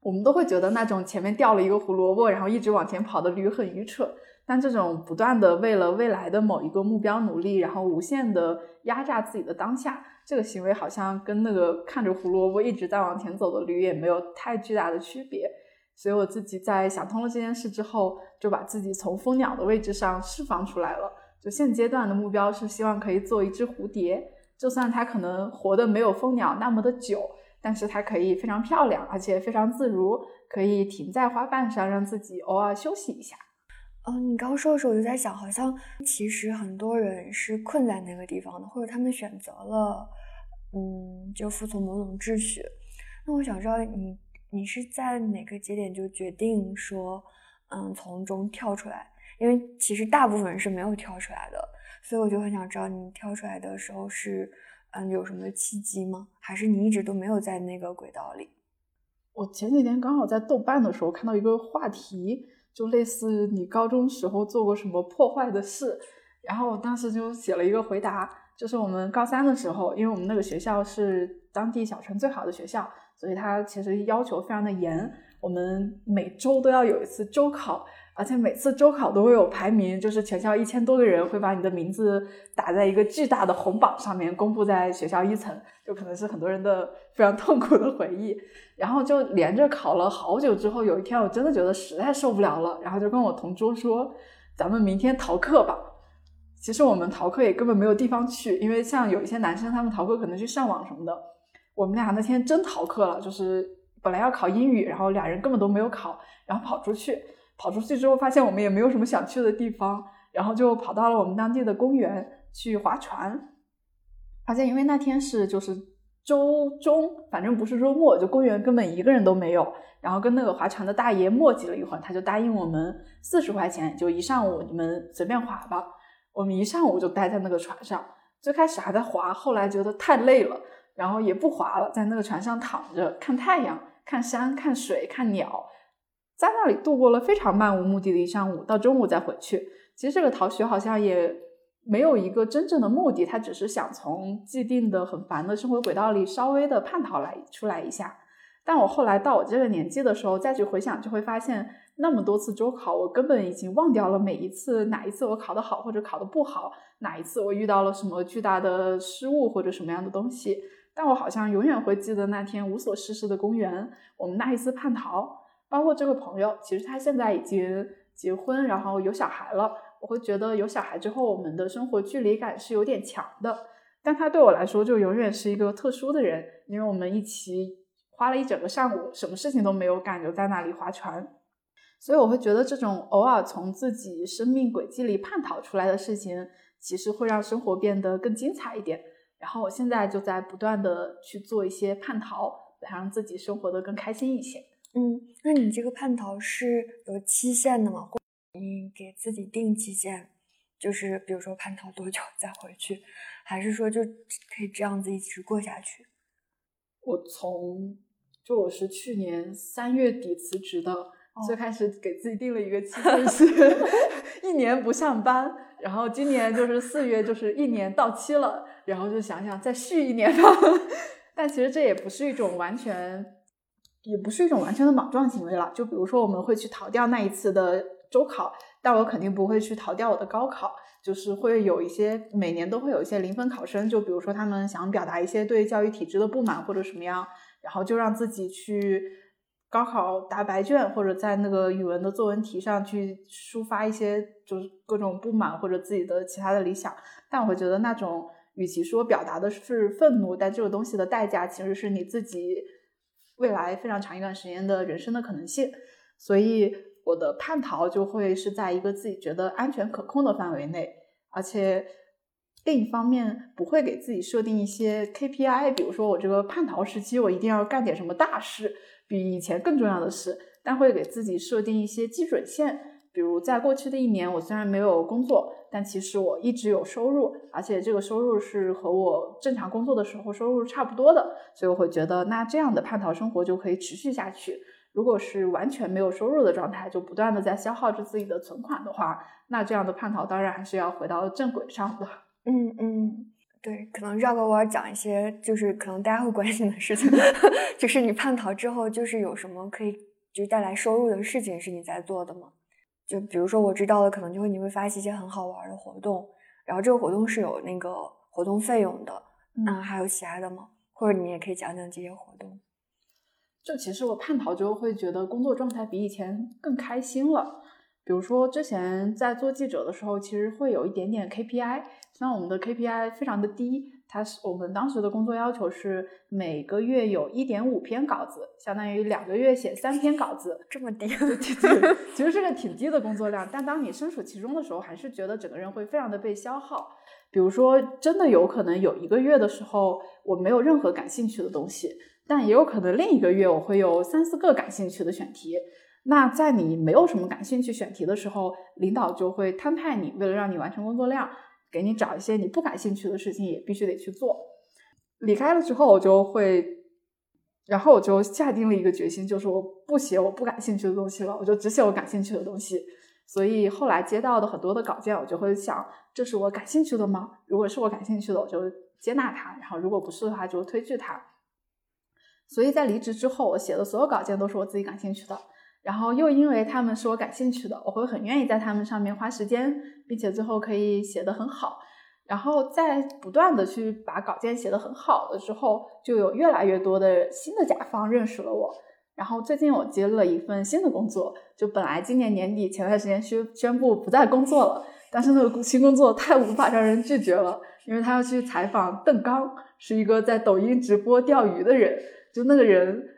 我们都会觉得那种前面掉了一个胡萝卜，然后一直往前跑的驴很愚蠢。但这种不断的为了未来的某一个目标努力，然后无限的压榨自己的当下，这个行为好像跟那个看着胡萝卜一直在往前走的驴也没有太巨大的区别。所以我自己在想通了这件事之后，就把自己从蜂鸟的位置上释放出来了。就现阶段的目标是希望可以做一只蝴蝶，就算它可能活的没有蜂鸟那么的久，但是它可以非常漂亮，而且非常自如，可以停在花瓣上，让自己偶尔休息一下。嗯，你刚说的时候，我就在想，好像其实很多人是困在那个地方的，或者他们选择了，嗯，就服从某种秩序。那我想知道，你你是在哪个节点就决定说，嗯，从中跳出来？因为其实大部分人是没有跳出来的，所以我就很想知道，你跳出来的时候是，嗯，有什么契机吗？还是你一直都没有在那个轨道里？我前几天刚好在豆瓣的时候看到一个话题。就类似你高中时候做过什么破坏的事，然后我当时就写了一个回答，就是我们高三的时候，因为我们那个学校是当地小城最好的学校，所以它其实要求非常的严，我们每周都要有一次周考。而且每次周考都会有排名，就是全校一千多个人会把你的名字打在一个巨大的红榜上面，公布在学校一层，就可能是很多人的非常痛苦的回忆。然后就连着考了好久之后，有一天我真的觉得实在受不了了，然后就跟我同桌说：“咱们明天逃课吧。”其实我们逃课也根本没有地方去，因为像有一些男生他们逃课可能去上网什么的。我们俩那天真逃课了，就是本来要考英语，然后俩人根本都没有考，然后跑出去。跑出去之后，发现我们也没有什么想去的地方，然后就跑到了我们当地的公园去划船。发现因为那天是就是周中，反正不是周末，就公园根本一个人都没有。然后跟那个划船的大爷磨叽了一会儿，他就答应我们四十块钱，就一上午你们随便划吧。我们一上午就待在那个船上，最开始还在划，后来觉得太累了，然后也不划了，在那个船上躺着看太阳、看山、看水、看鸟，在那里度过了非常漫无目的的一上午，到中午再回去。其实这个逃学好像也没有一个真正的目的，他只是想从既定的很烦的生活轨道里稍微的叛逃来出来一下。但我后来到我这个年纪的时候，再去回想，就会发现。那么多次周考，我根本已经忘掉了每一次哪一次我考得好或者考得不好，哪一次我遇到了什么巨大的失误或者什么样的东西。但我好像永远会记得那天无所事事的公园，我们那一次叛逃，包括这个朋友，其实他现在已经结婚，然后有小孩了。我会觉得有小孩之后，我们的生活距离感是有点强的。但他对我来说就永远是一个特殊的人，因为我们一起花了一整个上午，什么事情都没有干，就在那里划船。所以我会觉得，这种偶尔从自己生命轨迹里叛逃出来的事情，其实会让生活变得更精彩一点。然后我现在就在不断的去做一些叛逃，来让自己生活的更开心一些。嗯，那你这个叛逃是有期限的吗？你给自己定期限，就是比如说叛逃多久再回去，还是说就可以这样子一直过下去？我从就我是去年三月底辞职的。最开始给自己定了一个期限是 *laughs* 一年不上班，然后今年就是四月就是一年到期了，然后就想想再续一年吧。*laughs* 但其实这也不是一种完全，也不是一种完全的莽撞行为了。就比如说我们会去逃掉那一次的周考，但我肯定不会去逃掉我的高考。就是会有一些每年都会有一些零分考生，就比如说他们想表达一些对教育体制的不满或者什么样，然后就让自己去。高考答白卷，或者在那个语文的作文题上去抒发一些就是各种不满或者自己的其他的理想，但我会觉得那种与其说表达的是愤怒，但这个东西的代价其实是你自己未来非常长一段时间的人生的可能性。所以我的叛逃就会是在一个自己觉得安全可控的范围内，而且另一方面不会给自己设定一些 KPI，比如说我这个叛逃时期我一定要干点什么大事。比以前更重要的事，但会给自己设定一些基准线，比如在过去的一年，我虽然没有工作，但其实我一直有收入，而且这个收入是和我正常工作的时候收入差不多的，所以我会觉得，那这样的叛逃生活就可以持续下去。如果是完全没有收入的状态，就不断的在消耗着自己的存款的话，那这样的叛逃当然还是要回到正轨上的。嗯嗯。对，可能绕个弯讲一些，就是可能大家会关心的事情，*laughs* 就是你叛逃之后，就是有什么可以就带来收入的事情是你在做的吗？就比如说我知道的，可能就会你会发起一些很好玩的活动，然后这个活动是有那个活动费用的，嗯，还有其他的吗？或者你也可以讲讲这些活动。就其实我探讨之后会觉得工作状态比以前更开心了。比如说，之前在做记者的时候，其实会有一点点 KPI，像我们的 KPI 非常的低，它是我们当时的工作要求是每个月有一点五篇稿子，相当于两个月写三篇稿子，这么低，其实是个挺低的工作量。但当你身处其中的时候，还是觉得整个人会非常的被消耗。比如说，真的有可能有一个月的时候，我没有任何感兴趣的东西，但也有可能另一个月我会有三四个感兴趣的选题。那在你没有什么感兴趣选题的时候，领导就会摊派你，为了让你完成工作量，给你找一些你不感兴趣的事情，也必须得去做。离开了之后，我就会，然后我就下定了一个决心，就是我不写我不感兴趣的东西了，我就只写我感兴趣的东西。所以后来接到的很多的稿件，我就会想，这是我感兴趣的吗？如果是我感兴趣的，我就接纳它；然后如果不是的话，就推拒它。所以在离职之后，我写的所有稿件都是我自己感兴趣的。然后又因为他们是我感兴趣的，我会很愿意在他们上面花时间，并且最后可以写得很好。然后在不断的去把稿件写得很好的时候，就有越来越多的新的甲方认识了我。然后最近我接了一份新的工作，就本来今年年底前段时间宣宣布不再工作了，但是那个新工作太无法让人拒绝了，因为他要去采访邓刚，是一个在抖音直播钓鱼的人，就那个人。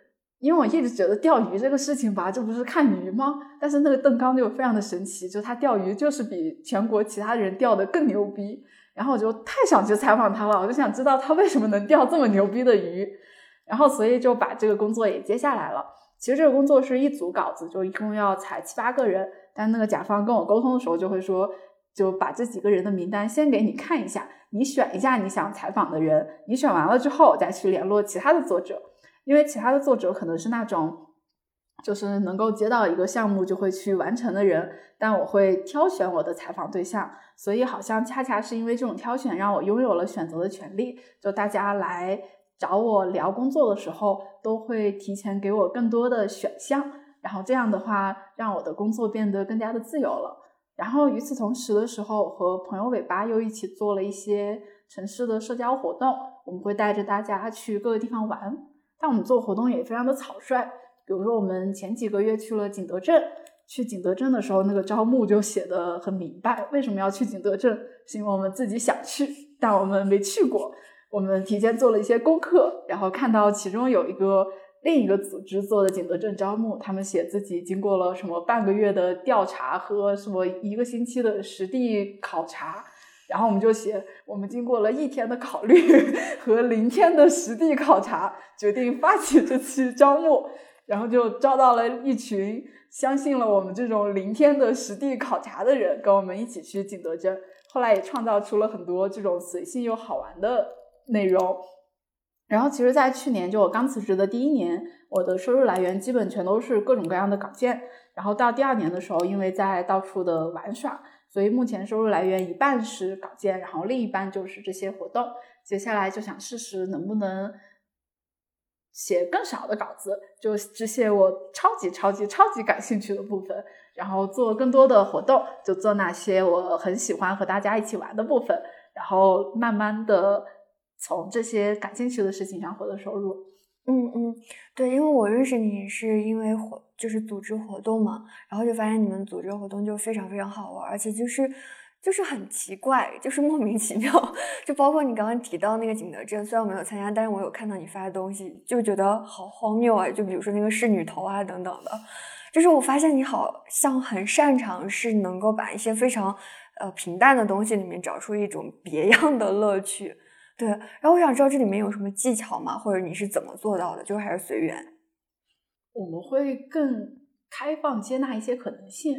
因为我一直觉得钓鱼这个事情吧，这不是看鱼吗？但是那个邓刚就非常的神奇，就他钓鱼就是比全国其他人钓的更牛逼。然后我就太想去采访他了，我就想知道他为什么能钓这么牛逼的鱼。然后所以就把这个工作也接下来了。其实这个工作是一组稿子，就一共要采七八个人。但那个甲方跟我沟通的时候就会说，就把这几个人的名单先给你看一下，你选一下你想采访的人，你选完了之后再去联络其他的作者，因为其他的作者可能是那种就是能够接到一个项目就会去完成的人，但我会挑选我的采访对象，所以好像恰恰是因为这种挑选，让我拥有了选择的权利。就大家来找我聊工作的时候，都会提前给我更多的选项，然后这样的话，让我的工作变得更加的自由了。然后与此同时的时候，和朋友尾巴又一起做了一些城市的社交活动。我们会带着大家去各个地方玩，但我们做活动也非常的草率。比如说，我们前几个月去了景德镇，去景德镇的时候，那个招募就写的很明白，为什么要去景德镇？是因为我们自己想去，但我们没去过。我们提前做了一些功课，然后看到其中有一个。另一个组织做的景德镇招募，他们写自己经过了什么半个月的调查和什么一个星期的实地考察，然后我们就写我们经过了一天的考虑 *laughs* 和零天的实地考察，决定发起这期招募，然后就招到了一群相信了我们这种零天的实地考察的人，跟我们一起去景德镇。后来也创造出了很多这种随性又好玩的内容。然后，其实，在去年就我刚辞职的第一年，我的收入来源基本全都是各种各样的稿件。然后到第二年的时候，因为在到处的玩耍，所以目前收入来源一半是稿件，然后另一半就是这些活动。接下来就想试试能不能写更少的稿子，就只写我超级超级超级感兴趣的部分，然后做更多的活动，就做那些我很喜欢和大家一起玩的部分，然后慢慢的。从这些感兴趣的事情上获得收入，嗯嗯，对，因为我认识你是因为活就是组织活动嘛，然后就发现你们组织活动就非常非常好玩，而且就是就是很奇怪，就是莫名其妙，*laughs* 就包括你刚刚提到那个景德镇，虽然我没有参加，但是我有看到你发的东西，就觉得好荒谬啊，就比如说那个仕女头啊等等的，就是我发现你好像很擅长是能够把一些非常呃平淡的东西里面找出一种别样的乐趣。对，然后我想知道这里面有什么技巧吗？或者你是怎么做到的？就还是随缘？我们会更开放接纳一些可能性。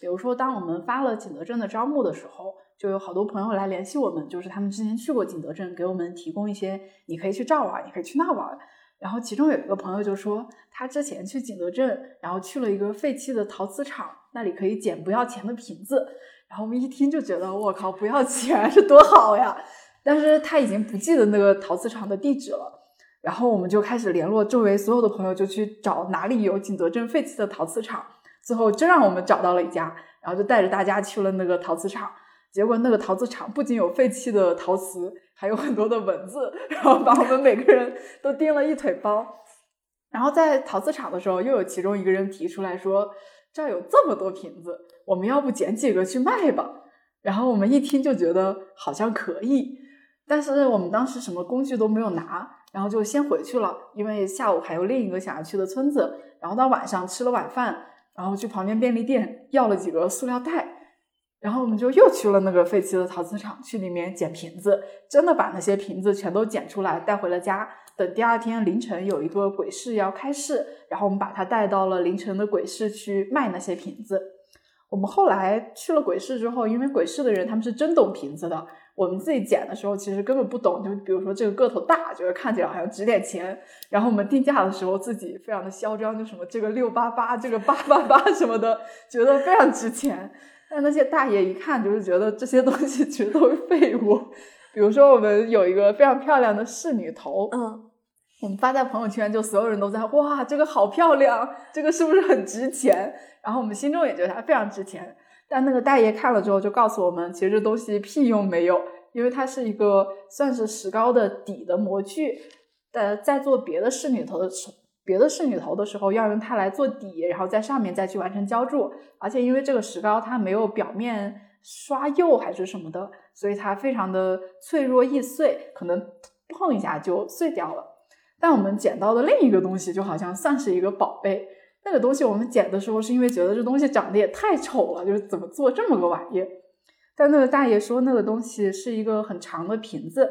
比如说，当我们发了景德镇的招募的时候，就有好多朋友来联系我们，就是他们之前去过景德镇，给我们提供一些你可以去这儿玩，你可以去那玩。然后其中有一个朋友就说，他之前去景德镇，然后去了一个废弃的陶瓷厂，那里可以捡不要钱的瓶子。然后我们一听就觉得，我靠，不要钱 *laughs* 是多好呀！但是他已经不记得那个陶瓷厂的地址了，然后我们就开始联络周围所有的朋友，就去找哪里有景德镇废弃的陶瓷厂。最后真让我们找到了一家，然后就带着大家去了那个陶瓷厂。结果那个陶瓷厂不仅有废弃的陶瓷，还有很多的文字，然后把我们每个人都叮了一腿包。然后在陶瓷厂的时候，又有其中一个人提出来说：“这儿有这么多瓶子，我们要不捡几个去卖吧？”然后我们一听就觉得好像可以。但是我们当时什么工具都没有拿，然后就先回去了，因为下午还有另一个想要去的村子。然后到晚上吃了晚饭，然后去旁边便利店要了几个塑料袋，然后我们就又去了那个废弃的陶瓷厂，去里面捡瓶子，真的把那些瓶子全都捡出来带回了家。等第二天凌晨有一个鬼市要开市，然后我们把它带到了凌晨的鬼市去卖那些瓶子。我们后来去了鬼市之后，因为鬼市的人他们是真懂瓶子的。我们自己剪的时候，其实根本不懂，就比如说这个个头大，就是看起来好像值点钱。然后我们定价的时候，自己非常的嚣张，就什么这个六八八，这个八八八什么的，觉得非常值钱。但那些大爷一看，就是觉得这些东西其实都是废物。比如说，我们有一个非常漂亮的侍女头，嗯，我们发在朋友圈，就所有人都在哇，这个好漂亮，这个是不是很值钱？然后我们心中也觉得它非常值钱。但那个大爷看了之后就告诉我们，其实这东西屁用没有，因为它是一个算是石膏的底的模具。呃，在做别的仕女头的时，别的仕女头的时候要用它来做底，然后在上面再去完成浇筑。而且因为这个石膏它没有表面刷釉还是什么的，所以它非常的脆弱易碎，可能碰一下就碎掉了。但我们捡到的另一个东西就好像算是一个宝贝。那个东西我们捡的时候，是因为觉得这东西长得也太丑了，就是怎么做这么个玩意？但那个大爷说，那个东西是一个很长的瓶子，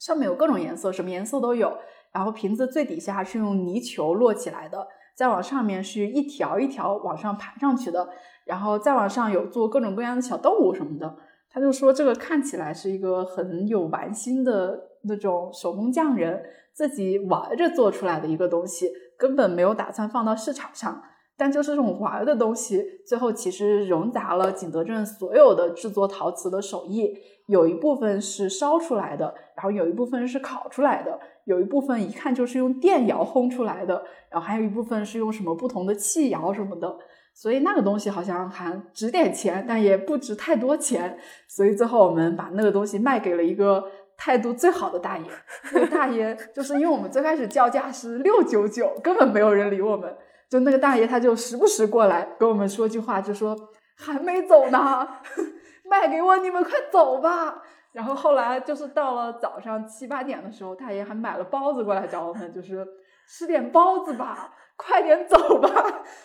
上面有各种颜色，什么颜色都有。然后瓶子最底下是用泥球摞起来的，再往上面是一条一条往上盘上去的。然后再往上有做各种各样的小动物什么的。他就说这个看起来是一个很有玩心的那种手工匠人自己玩着做出来的一个东西，根本没有打算放到市场上。但就是这种玩的东西，最后其实融杂了景德镇所有的制作陶瓷的手艺，有一部分是烧出来的，然后有一部分是烤出来的，有一部分一看就是用电窑烘出来的，然后还有一部分是用什么不同的气窑什么的，所以那个东西好像还值点钱，但也不值太多钱，所以最后我们把那个东西卖给了一个态度最好的大爷，那个大爷就是因为我们最开始叫价是六九九，根本没有人理我们。就那个大爷，他就时不时过来跟我们说句话，就说还没走呢，*laughs* 卖给我，你们快走吧。然后后来就是到了早上七八点的时候，大爷还买了包子过来找我们，就是吃点包子吧，快点走吧，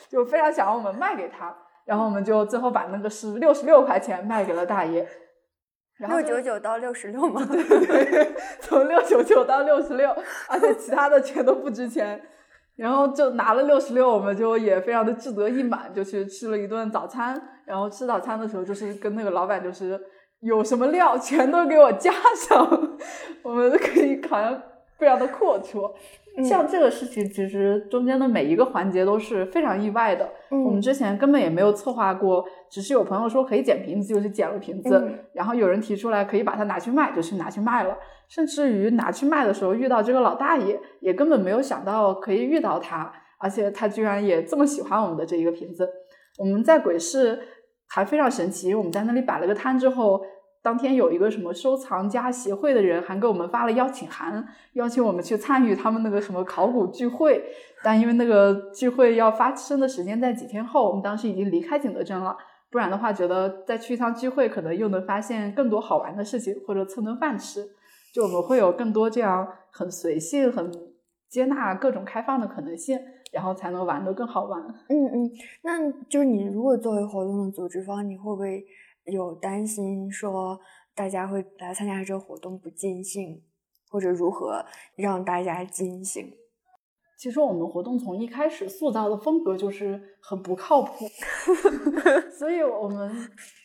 就非常想让我们卖给他。然后我们就最后把那个是六十六块钱卖给了大爷，六九九到六十六吗？对对，*laughs* 从六九九到六十六，而且其他的全都不值钱。然后就拿了六十六，我们就也非常的志得意满，就去吃了一顿早餐。然后吃早餐的时候，就是跟那个老板，就是有什么料全都给我加上，*laughs* 我们可以好像非常的阔绰。像这个事情，其实中间的每一个环节都是非常意外的。我们之前根本也没有策划过，只是有朋友说可以捡瓶子，就去捡了瓶子。然后有人提出来可以把它拿去卖，就去拿去卖了。甚至于拿去卖的时候遇到这个老大爷，也根本没有想到可以遇到他，而且他居然也这么喜欢我们的这一个瓶子。我们在鬼市还非常神奇，我们在那里摆了个摊之后。当天有一个什么收藏家协会的人还给我们发了邀请函，邀请我们去参与他们那个什么考古聚会。但因为那个聚会要发生的时间在几天后，我们当时已经离开景德镇了。不然的话，觉得再去一趟聚会，可能又能发现更多好玩的事情，或者蹭顿饭吃。就我们会有更多这样很随性、很接纳各种开放的可能性，然后才能玩得更好玩。嗯嗯，那就是你如果作为活动的组织方，你会不会？有担心说大家会来参加这个活动不尽兴，或者如何让大家尽兴？其实我们活动从一开始塑造的风格就是很不靠谱，*laughs* 所以我们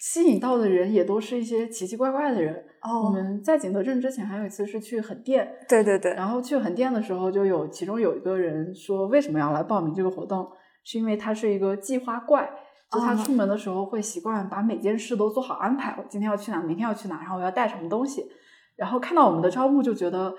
吸引到的人也都是一些奇奇怪怪的人。哦，我们在景德镇之前还有一次是去横店，对对对，然后去横店的时候就有其中有一个人说为什么要来报名这个活动，是因为他是一个计划怪。就他出门的时候会习惯把每件事都做好安排，我今天要去哪，明天要去哪，然后我要带什么东西。然后看到我们的招募就觉得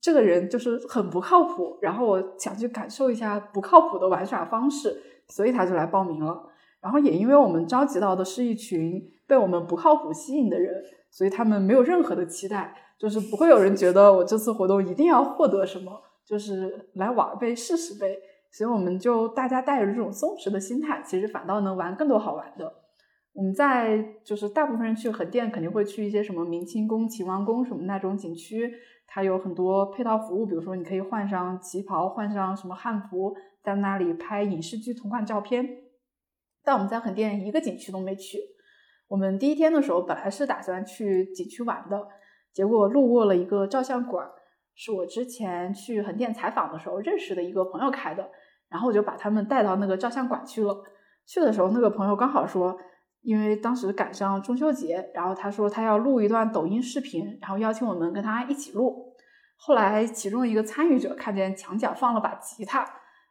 这个人就是很不靠谱，然后我想去感受一下不靠谱的玩耍方式，所以他就来报名了。然后也因为我们召集到的是一群被我们不靠谱吸引的人，所以他们没有任何的期待，就是不会有人觉得我这次活动一定要获得什么，就是来玩呗，试试呗。所以我们就大家带着这种松弛的心态，其实反倒能玩更多好玩的。我们在就是大部分人去横店肯定会去一些什么明清宫、秦王宫什么那种景区，它有很多配套服务，比如说你可以换上旗袍，换上什么汉服，在那里拍影视剧同款照片。但我们在横店一个景区都没去。我们第一天的时候本来是打算去景区玩的，结果路过了一个照相馆，是我之前去横店采访的时候认识的一个朋友开的。然后我就把他们带到那个照相馆去了。去的时候，那个朋友刚好说，因为当时赶上中秋节，然后他说他要录一段抖音视频，然后邀请我们跟他一起录。后来其中一个参与者看见墙角放了把吉他，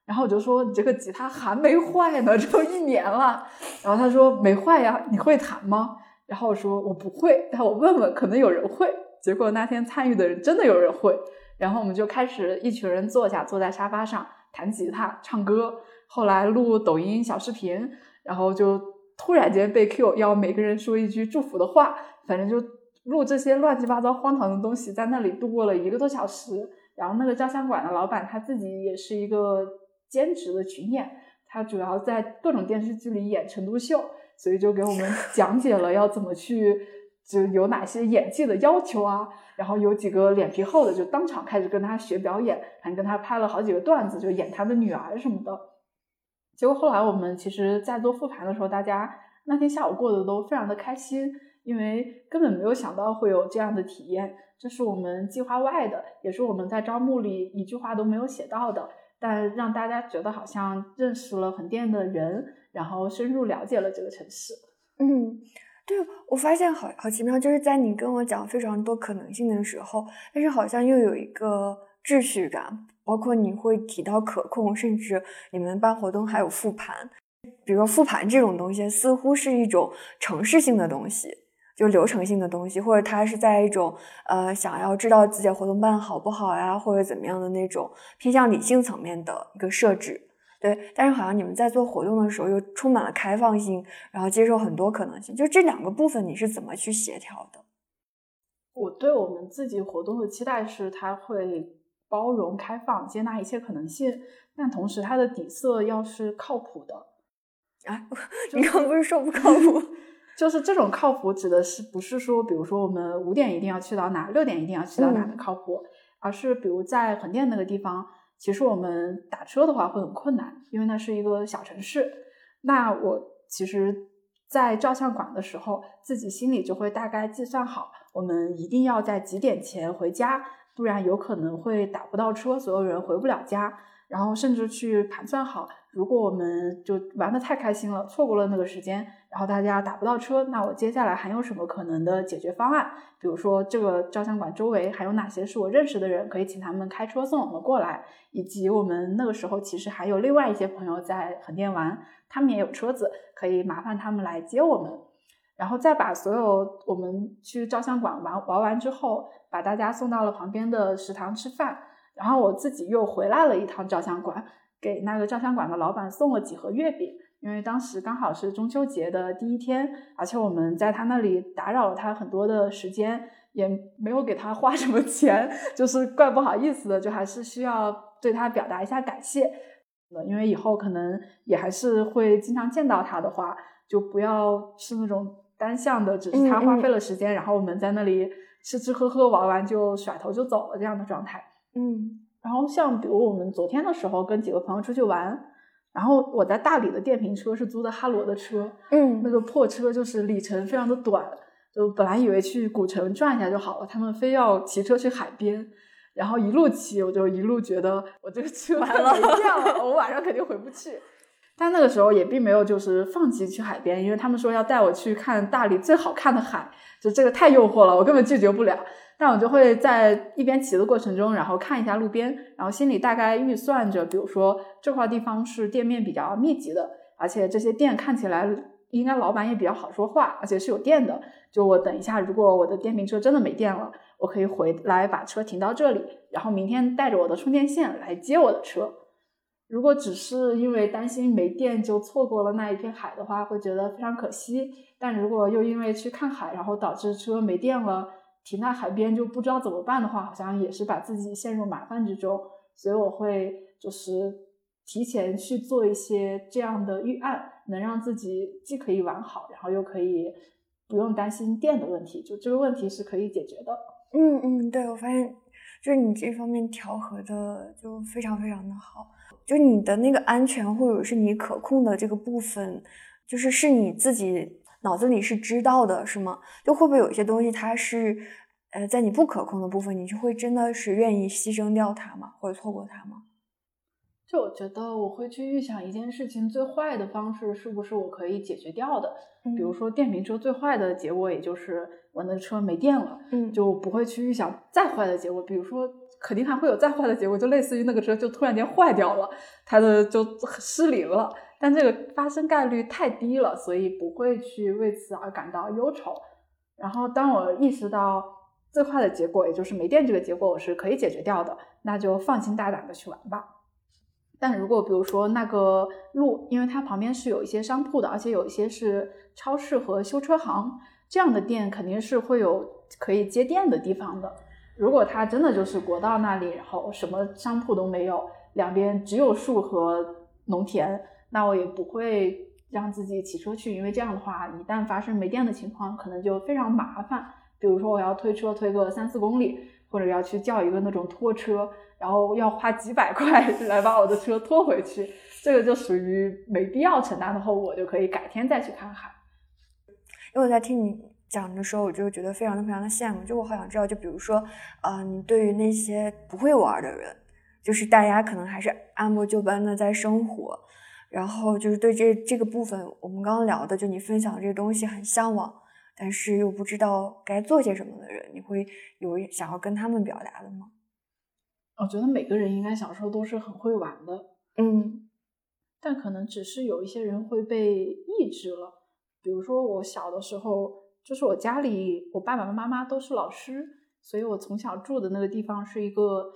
然后我就说：“你这个吉他还没坏呢，*laughs* 这都一年了。”然后他说：“没坏呀，你会弹吗？”然后我说：“我不会，但我问问，可能有人会。”结果那天参与的人真的有人会，然后我们就开始一群人坐下，坐在沙发上。弹吉他、唱歌，后来录抖音小视频，然后就突然间被 Q 要每个人说一句祝福的话，反正就录这些乱七八糟、荒唐的东西，在那里度过了一个多小时。然后那个照相馆的老板他自己也是一个兼职的群演，他主要在各种电视剧里演陈独秀，所以就给我们讲解了要怎么去，就有哪些演技的要求啊。然后有几个脸皮厚的，就当场开始跟他学表演，还跟他拍了好几个段子，就演他的女儿什么的。结果后来我们其实，在做复盘的时候，大家那天下午过得都非常的开心，因为根本没有想到会有这样的体验，这是我们计划外的，也是我们在招募里一句话都没有写到的，但让大家觉得好像认识了横店的人。然后深入了解了这个城市。嗯，对我发现好好奇妙，就是在你跟我讲非常多可能性的时候，但是好像又有一个秩序感，包括你会提到可控，甚至你们办活动还有复盘。比如说复盘这种东西，似乎是一种程式性的东西，就流程性的东西，或者它是在一种呃想要知道自己活动办好不好呀，或者怎么样的那种偏向理性层面的一个设置。对，但是好像你们在做活动的时候又充满了开放性，然后接受很多可能性，就这两个部分你是怎么去协调的？我对我们自己活动的期待是，它会包容、开放、接纳一切可能性，但同时它的底色要是靠谱的。啊，*laughs* 你刚不是说不靠谱？*laughs* 就是这种靠谱指的是不是说，比如说我们五点一定要去到哪，六点一定要去到哪的靠谱，而是比如在横店那个地方，其实我们打车的话会很困难，因为那是一个小城市。那我其实，在照相馆的时候，自己心里就会大概计算好，我们一定要在几点前回家，不然有可能会打不到车，所有人回不了家。然后甚至去盘算好，如果我们就玩的太开心了，错过了那个时间，然后大家打不到车，那我接下来还有什么可能的解决方案？比如说这个照相馆周围还有哪些是我认识的人，可以请他们开车送我们过来，以及我们那个时候其实还有另外一些朋友在横店玩，他们也有车子，可以麻烦他们来接我们，然后再把所有我们去照相馆玩玩完之后，把大家送到了旁边的食堂吃饭。然后我自己又回来了一趟照相馆，给那个照相馆的老板送了几盒月饼，因为当时刚好是中秋节的第一天，而且我们在他那里打扰了他很多的时间，也没有给他花什么钱，就是怪不好意思的，就还是需要对他表达一下感谢。因为以后可能也还是会经常见到他的话，就不要是那种单向的，只是他花费了时间，然后我们在那里吃吃喝喝玩玩就甩头就走了这样的状态。嗯，然后像比如我们昨天的时候跟几个朋友出去玩，然后我在大理的电瓶车是租的哈罗的车，嗯，那个破车就是里程非常的短，就本来以为去古城转一下就好了，他们非要骑车去海边，然后一路骑，我就一路觉得我这个车完了，没电了，我晚上肯定回不去。但那个时候也并没有就是放弃去海边，因为他们说要带我去看大理最好看的海，就这个太诱惑了，我根本拒绝不了。但我就会在一边骑的过程中，然后看一下路边，然后心里大概预算着，比如说这块地方是店面比较密集的，而且这些店看起来应该老板也比较好说话，而且是有电的。就我等一下，如果我的电瓶车真的没电了，我可以回来把车停到这里，然后明天带着我的充电线来接我的车。如果只是因为担心没电就错过了那一片海的话，会觉得非常可惜。但如果又因为去看海，然后导致车没电了，停在海边就不知道怎么办的话，好像也是把自己陷入麻烦之中，所以我会就是提前去做一些这样的预案，能让自己既可以玩好，然后又可以不用担心电的问题，就这个问题是可以解决的。嗯嗯，对，我发现就是你这方面调和的就非常非常的好，就你的那个安全或者是你可控的这个部分，就是是你自己。脑子里是知道的，是吗？就会不会有一些东西，它是，呃，在你不可控的部分，你就会真的是愿意牺牲掉它吗？或者错过它吗？就我觉得，我会去预想一件事情最坏的方式是不是我可以解决掉的。比如说电瓶车最坏的结果，也就是我那车没电了，嗯，就不会去预想再坏的结果。比如说，肯定还会有再坏的结果，就类似于那个车就突然间坏掉了，它的就失灵了。但这个发生概率太低了，所以不会去为此而感到忧愁。然后，当我意识到最坏的结果，也就是没电这个结果，我是可以解决掉的，那就放心大胆的去玩吧。但如果比如说那个路，因为它旁边是有一些商铺的，而且有一些是超市和修车行这样的店，肯定是会有可以接电的地方的。如果它真的就是国道那里，然后什么商铺都没有，两边只有树和农田。那我也不会让自己骑车去，因为这样的话，一旦发生没电的情况，可能就非常麻烦。比如说，我要推车推个三四公里，或者要去叫一个那种拖车，然后要花几百块 *laughs* 来把我的车拖回去，这个就属于没必要承担的后果，就可以改天再去看海。因为我在听你讲的时候，我就觉得非常的非常的羡慕，就我好想知道，就比如说，嗯，对于那些不会玩的人，就是大家可能还是按部就班的在生活。然后就是对这这个部分，我们刚刚聊的，就你分享这个东西很向往，但是又不知道该做些什么的人，你会有想要跟他们表达的吗？我觉得每个人应该小时候都是很会玩的，嗯，但可能只是有一些人会被抑制了。比如说我小的时候，就是我家里我爸爸妈妈都是老师，所以我从小住的那个地方是一个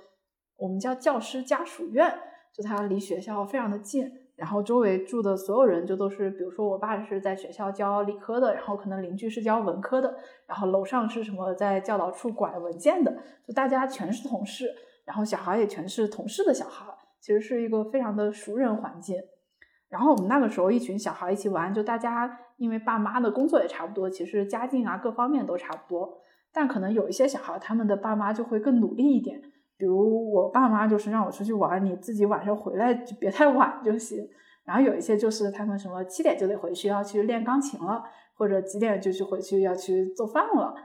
我们叫教师家属院，就它离学校非常的近。然后周围住的所有人就都是，比如说我爸是在学校教理科的，然后可能邻居是教文科的，然后楼上是什么在教导处管文件的，就大家全是同事，然后小孩也全是同事的小孩，其实是一个非常的熟人环境。然后我们那个时候一群小孩一起玩，就大家因为爸妈的工作也差不多，其实家境啊各方面都差不多，但可能有一些小孩他们的爸妈就会更努力一点。比如我爸妈就是让我出去玩，你自己晚上回来就别太晚就行。然后有一些就是他们什么七点就得回去要去练钢琴了，或者几点就去回去要去做饭了。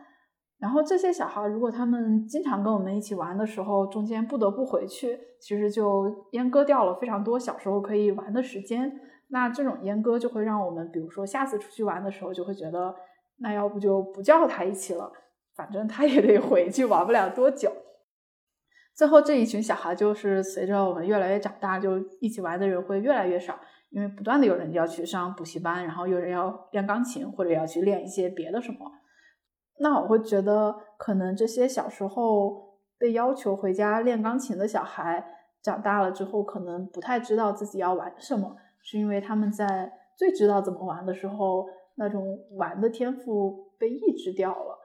然后这些小孩如果他们经常跟我们一起玩的时候，中间不得不回去，其实就阉割掉了非常多小时候可以玩的时间。那这种阉割就会让我们，比如说下次出去玩的时候，就会觉得那要不就不叫他一起了，反正他也得回去，玩不了多久。最后这一群小孩就是随着我们越来越长大，就一起玩的人会越来越少，因为不断的有人要去上补习班，然后有人要练钢琴或者要去练一些别的什么。那我会觉得，可能这些小时候被要求回家练钢琴的小孩，长大了之后可能不太知道自己要玩什么，是因为他们在最知道怎么玩的时候，那种玩的天赋被抑制掉了。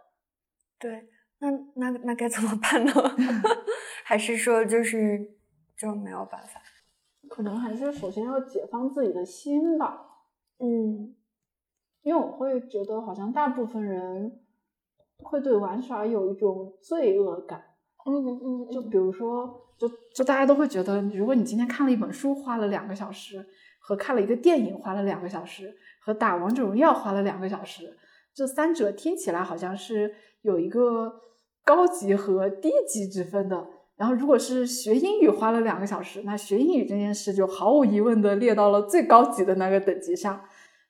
对。那那那该怎么办呢？*laughs* 还是说就是就没有办法？可能还是首先要解放自己的心吧。嗯，因为我会觉得好像大部分人会对玩耍有一种罪恶感。嗯嗯，就比如说，就就大家都会觉得，如果你今天看了一本书花了两个小时，和看了一个电影花了两个小时，和打王者荣耀花了两个小时，这三者听起来好像是有一个。高级和低级之分的，然后如果是学英语花了两个小时，那学英语这件事就毫无疑问的列到了最高级的那个等级上。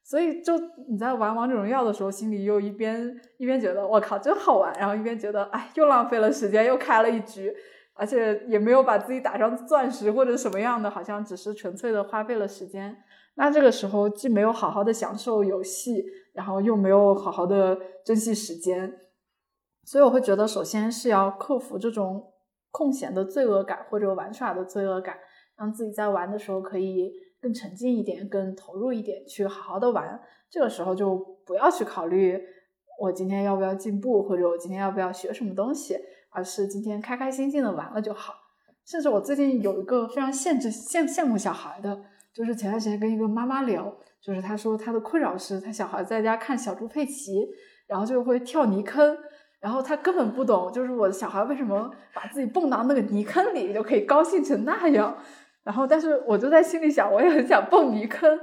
所以，就你在玩王者荣耀的时候，心里又一边一边觉得我靠真好玩，然后一边觉得哎又浪费了时间，又开了一局，而且也没有把自己打上钻石或者什么样的，好像只是纯粹的花费了时间。那这个时候既没有好好的享受游戏，然后又没有好好的珍惜时间。所以我会觉得，首先是要克服这种空闲的罪恶感或者玩耍的罪恶感，让自己在玩的时候可以更沉浸一点、更投入一点，去好好的玩。这个时候就不要去考虑我今天要不要进步，或者我今天要不要学什么东西，而是今天开开心心的玩了就好。甚至我最近有一个非常限制羡羡慕小孩的，就是前段时间跟一个妈妈聊，就是她说她的困扰是她小孩在家看小猪佩奇，然后就会跳泥坑。然后他根本不懂，就是我的小孩为什么把自己蹦到那个泥坑里就可以高兴成那样。然后，但是我就在心里想，我也很想蹦泥坑，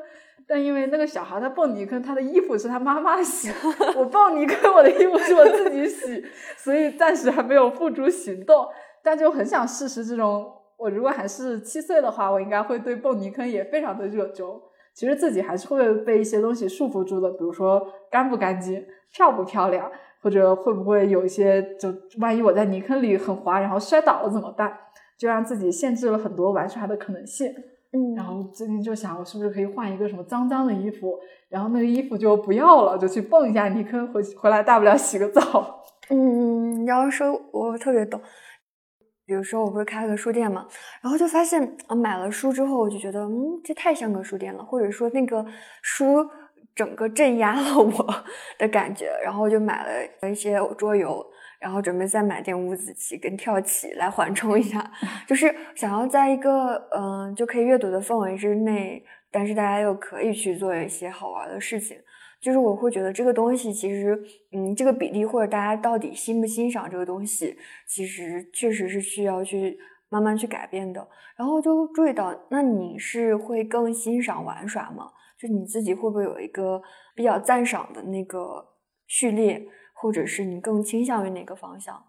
但因为那个小孩他蹦泥坑，他的衣服是他妈妈洗，我 *laughs* 蹦泥坑，我的衣服是我自己洗，所以暂时还没有付诸行动。但就很想试试这种，我如果还是七岁的话，我应该会对蹦泥坑也非常的热衷。其实自己还是会被一些东西束缚住的，比如说干不干净，漂不漂亮。或者会不会有一些，就万一我在泥坑里很滑，然后摔倒了怎么办？就让自己限制了很多玩耍的可能性。嗯，然后最近就想，我是不是可以换一个什么脏脏的衣服，然后那个衣服就不要了，就去蹦一下泥坑，回回来大不了洗个澡。嗯，你要说我特别懂。比如说我不是开了个书店嘛，然后就发现啊，买了书之后，我就觉得，嗯，这太像个书店了，或者说那个书。整个镇压了我的感觉，然后就买了一些桌游，然后准备再买点五子棋跟跳棋来缓冲一下，*laughs* 就是想要在一个嗯就可以阅读的氛围之内，但是大家又可以去做一些好玩的事情。就是我会觉得这个东西其实，嗯，这个比例或者大家到底欣不欣赏这个东西，其实确实是需要去慢慢去改变的。然后就注意到，那你是会更欣赏玩耍吗？就你自己会不会有一个比较赞赏的那个序列，或者是你更倾向于哪个方向？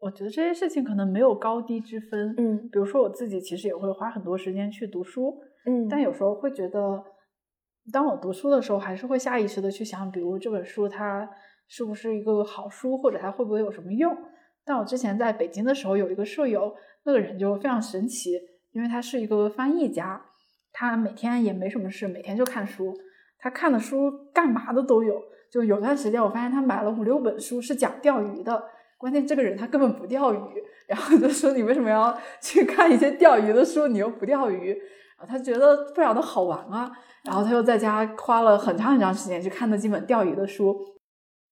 我觉得这些事情可能没有高低之分。嗯，比如说我自己其实也会花很多时间去读书，嗯，但有时候会觉得，当我读书的时候，还是会下意识的去想，比如这本书它是不是一个好书，或者它会不会有什么用。但我之前在北京的时候，有一个舍友，那个人就非常神奇，因为他是一个翻译家，他每天也没什么事，每天就看书。他看的书干嘛的都有，就有段时间我发现他买了五六本书是讲钓鱼的。关键这个人他根本不钓鱼，然后就说你为什么要 *laughs* 去看一些钓鱼的书？你又不钓鱼啊？他觉得非常的好玩啊。然后他又在家花了很长很长时间去看那几本钓鱼的书，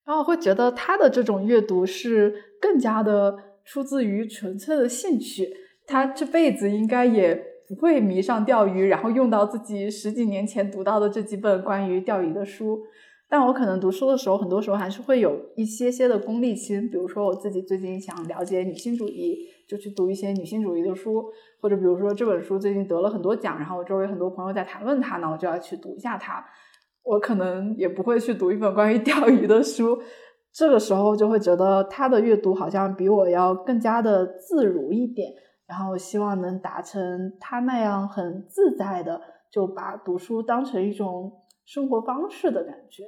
然后会觉得他的这种阅读是更加的出自于纯粹的兴趣。他这辈子应该也不会迷上钓鱼，然后用到自己十几年前读到的这几本关于钓鱼的书。但我可能读书的时候，很多时候还是会有一些些的功利心。比如说，我自己最近想了解女性主义，就去读一些女性主义的书；或者比如说这本书最近得了很多奖，然后我周围很多朋友在谈论它，那我就要去读一下它。我可能也不会去读一本关于钓鱼的书。这个时候就会觉得他的阅读好像比我要更加的自如一点，然后希望能达成他那样很自在的就把读书当成一种生活方式的感觉。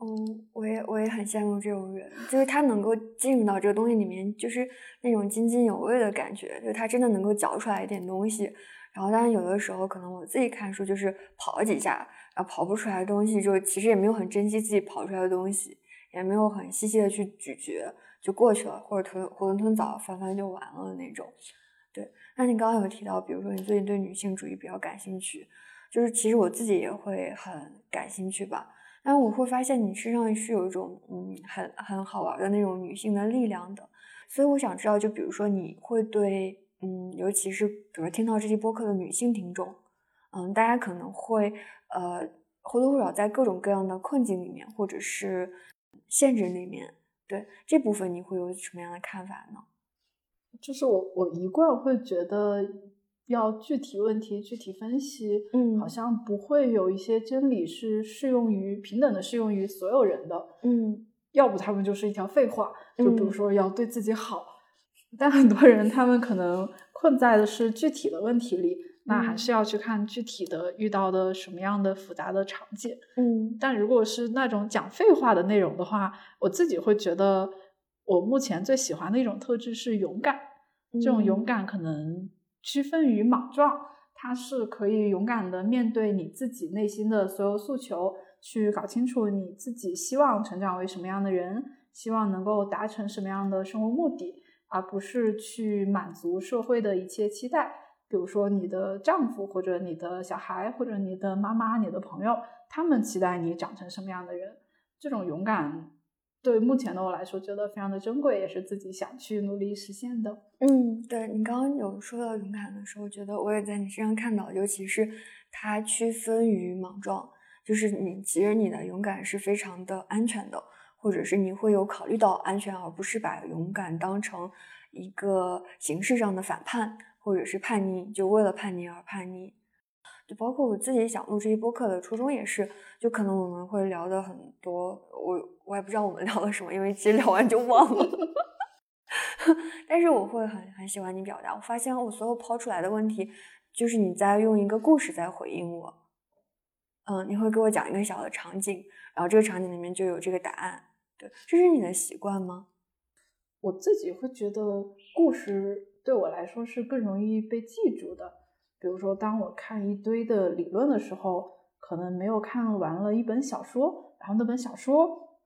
嗯，我也我也很羡慕这种人，就是他能够进入到这个东西里面，就是那种津津有味的感觉，就他真的能够嚼出来一点东西。然后，当然有的时候可能我自己看书就是跑几下，然后跑不出来的东西，就其实也没有很珍惜自己跑出来的东西，也没有很细细的去咀嚼，就过去了，或者吞囫囵吞枣翻翻就完了的那种。对，那你刚刚有提到，比如说你最近对女性主义比较感兴趣，就是其实我自己也会很感兴趣吧。但我会发现你身上是有一种嗯很很好玩的那种女性的力量的，所以我想知道，就比如说你会对嗯，尤其是比如听到这期播客的女性听众，嗯，大家可能会呃或多或少在各种各样的困境里面，或者是限制里面，对这部分你会有什么样的看法呢？就是我我一贯会觉得。要具体问题具体分析，嗯，好像不会有一些真理是适用于平等的适用于所有人的，嗯，要不他们就是一条废话，就比如说要对自己好，但很多人他们可能困在的是具体的问题里，那还是要去看具体的遇到的什么样的复杂的场景，嗯，但如果是那种讲废话的内容的话，我自己会觉得我目前最喜欢的一种特质是勇敢，这种勇敢可能。区分于莽撞，它是可以勇敢的面对你自己内心的所有诉求，去搞清楚你自己希望成长为什么样的人，希望能够达成什么样的生活目的，而不是去满足社会的一切期待。比如说你的丈夫，或者你的小孩，或者你的妈妈、你的朋友，他们期待你长成什么样的人？这种勇敢。对目前的我来说，觉得非常的珍贵，也是自己想去努力实现的。嗯，对你刚刚有说到勇敢的时候，觉得我也在你身上看到，尤其是它区分于莽撞，就是你其实你的勇敢是非常的安全的，或者是你会有考虑到安全，而不是把勇敢当成一个形式上的反叛，或者是叛逆，就为了叛逆而叛逆。包括我自己想录这一播客的初衷也是，就可能我们会聊的很多，我我也不知道我们聊了什么，因为其实聊完就忘了。*laughs* 但是我会很很喜欢你表达，我发现我所有抛出来的问题，就是你在用一个故事在回应我。嗯，你会给我讲一个小的场景，然后这个场景里面就有这个答案。对，这是你的习惯吗？我自己会觉得故事对我来说是更容易被记住的。比如说，当我看一堆的理论的时候，可能没有看完了一本小说，然后那本小说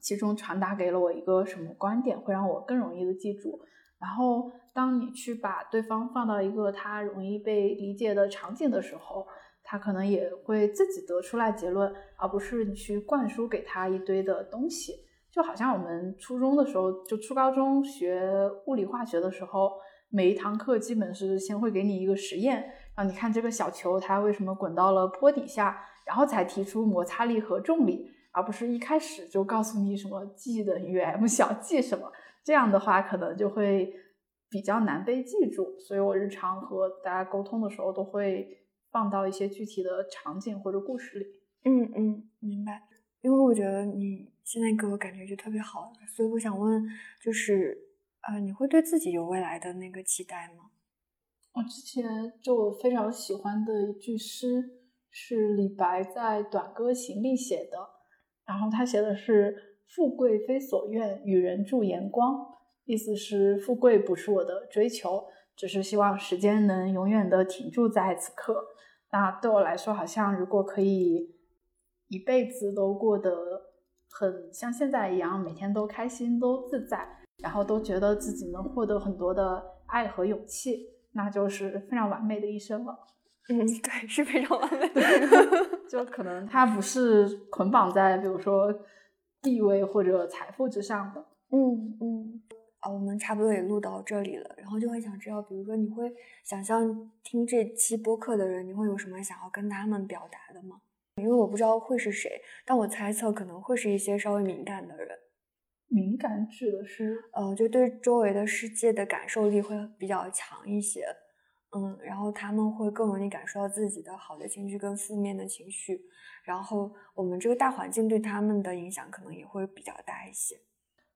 其中传达给了我一个什么观点，会让我更容易的记住。然后，当你去把对方放到一个他容易被理解的场景的时候，他可能也会自己得出来结论，而不是你去灌输给他一堆的东西。就好像我们初中的时候，就初高中学物理化学的时候。每一堂课基本是先会给你一个实验，让你看这个小球它为什么滚到了坡底下，然后才提出摩擦力和重力，而不是一开始就告诉你什么 G 等于 m 小 g 什么，这样的话可能就会比较难被记住。所以我日常和大家沟通的时候都会放到一些具体的场景或者故事里。嗯嗯，明白。因为我觉得你现在给我感觉就特别好，所以我想问，就是。呃，你会对自己有未来的那个期待吗？我之前就我非常喜欢的一句诗是李白在《短歌行》里写的，然后他写的是“富贵非所愿，与人助阳光”，意思是富贵不是我的追求，只是希望时间能永远的停驻在此刻。那对我来说，好像如果可以一辈子都过得很像现在一样，每天都开心、都自在，然后都觉得自己能获得很多的爱和勇气。那就是非常完美的一生了。嗯，对，是非常完美的。*laughs* 就可能它不是捆绑在比如说地位或者财富之上的。嗯嗯。啊，我们差不多也录到这里了，然后就会想知道，比如说你会想象听这期播客的人，你会有什么想要跟他们表达的吗？因为我不知道会是谁，但我猜测可能会是一些稍微敏感的人。敏感指的是，呃，就对周围的世界的感受力会比较强一些，嗯，然后他们会更容易感受到自己的好的情绪跟负面的情绪，然后我们这个大环境对他们的影响可能也会比较大一些。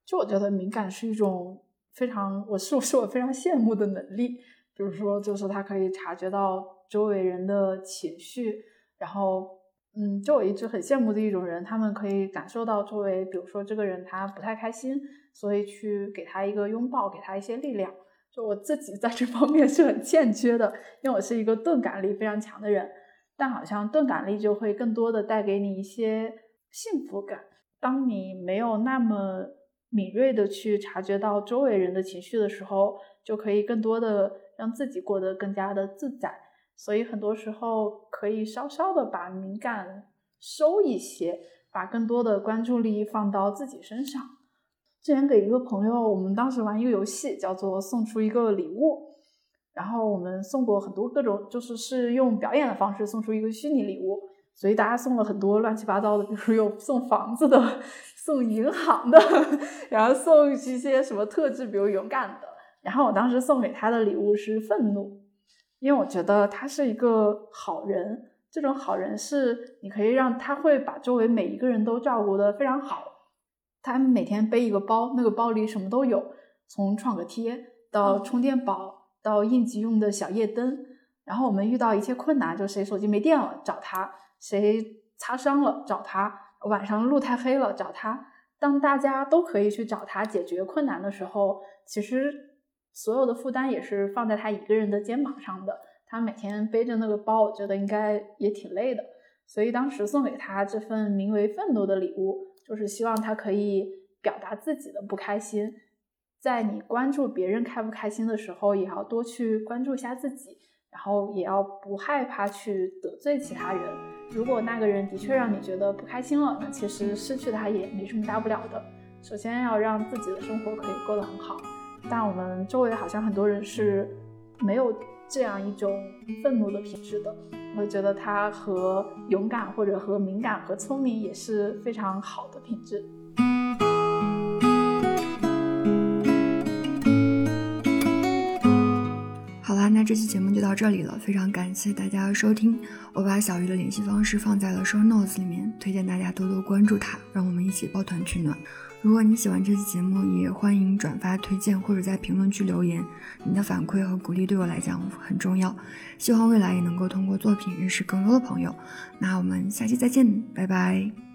就我觉得敏感是一种非常，我是 *laughs* 是我非常羡慕的能力，比如说就是他可以察觉到周围人的情绪，然后。嗯，就我一直很羡慕的一种人，他们可以感受到周围，比如说这个人他不太开心，所以去给他一个拥抱，给他一些力量。就我自己在这方面是很欠缺的，因为我是一个钝感力非常强的人，但好像钝感力就会更多的带给你一些幸福感。当你没有那么敏锐的去察觉到周围人的情绪的时候，就可以更多的让自己过得更加的自在。所以很多时候可以稍稍的把敏感收一些，把更多的关注力放到自己身上。之前给一个朋友，我们当时玩一个游戏，叫做送出一个礼物。然后我们送过很多各种，就是是用表演的方式送出一个虚拟礼物。所以大家送了很多乱七八糟的，比如有送房子的，送银行的，*laughs* 然后送一些什么特质，比如勇敢的。然后我当时送给他的礼物是愤怒。因为我觉得他是一个好人，这种好人是你可以让他会把周围每一个人都照顾得非常好。他每天背一个包，那个包里什么都有，从创可贴到充电宝到应急用的小夜灯。然后我们遇到一切困难，就谁手机没电了找他，谁擦伤了找他，晚上路太黑了找他。当大家都可以去找他解决困难的时候，其实。所有的负担也是放在他一个人的肩膀上的，他每天背着那个包，我觉得应该也挺累的。所以当时送给他这份名为愤怒的礼物，就是希望他可以表达自己的不开心，在你关注别人开不开心的时候，也要多去关注一下自己，然后也要不害怕去得罪其他人。如果那个人的确让你觉得不开心了，那其实失去他也没什么大不了的。首先要让自己的生活可以过得很好。但我们周围好像很多人是没有这样一种愤怒的品质的。我觉得他和勇敢或者和敏感和聪明也是非常好的品质。好啦，那这期节目就到这里了，非常感谢大家的收听。我把小鱼的联系方式放在了 show notes 里面，推荐大家多多关注他，让我们一起抱团取暖。如果你喜欢这期节目，也欢迎转发、推荐或者在评论区留言。你的反馈和鼓励对我来讲很重要。希望未来也能够通过作品认识更多的朋友。那我们下期再见，拜拜。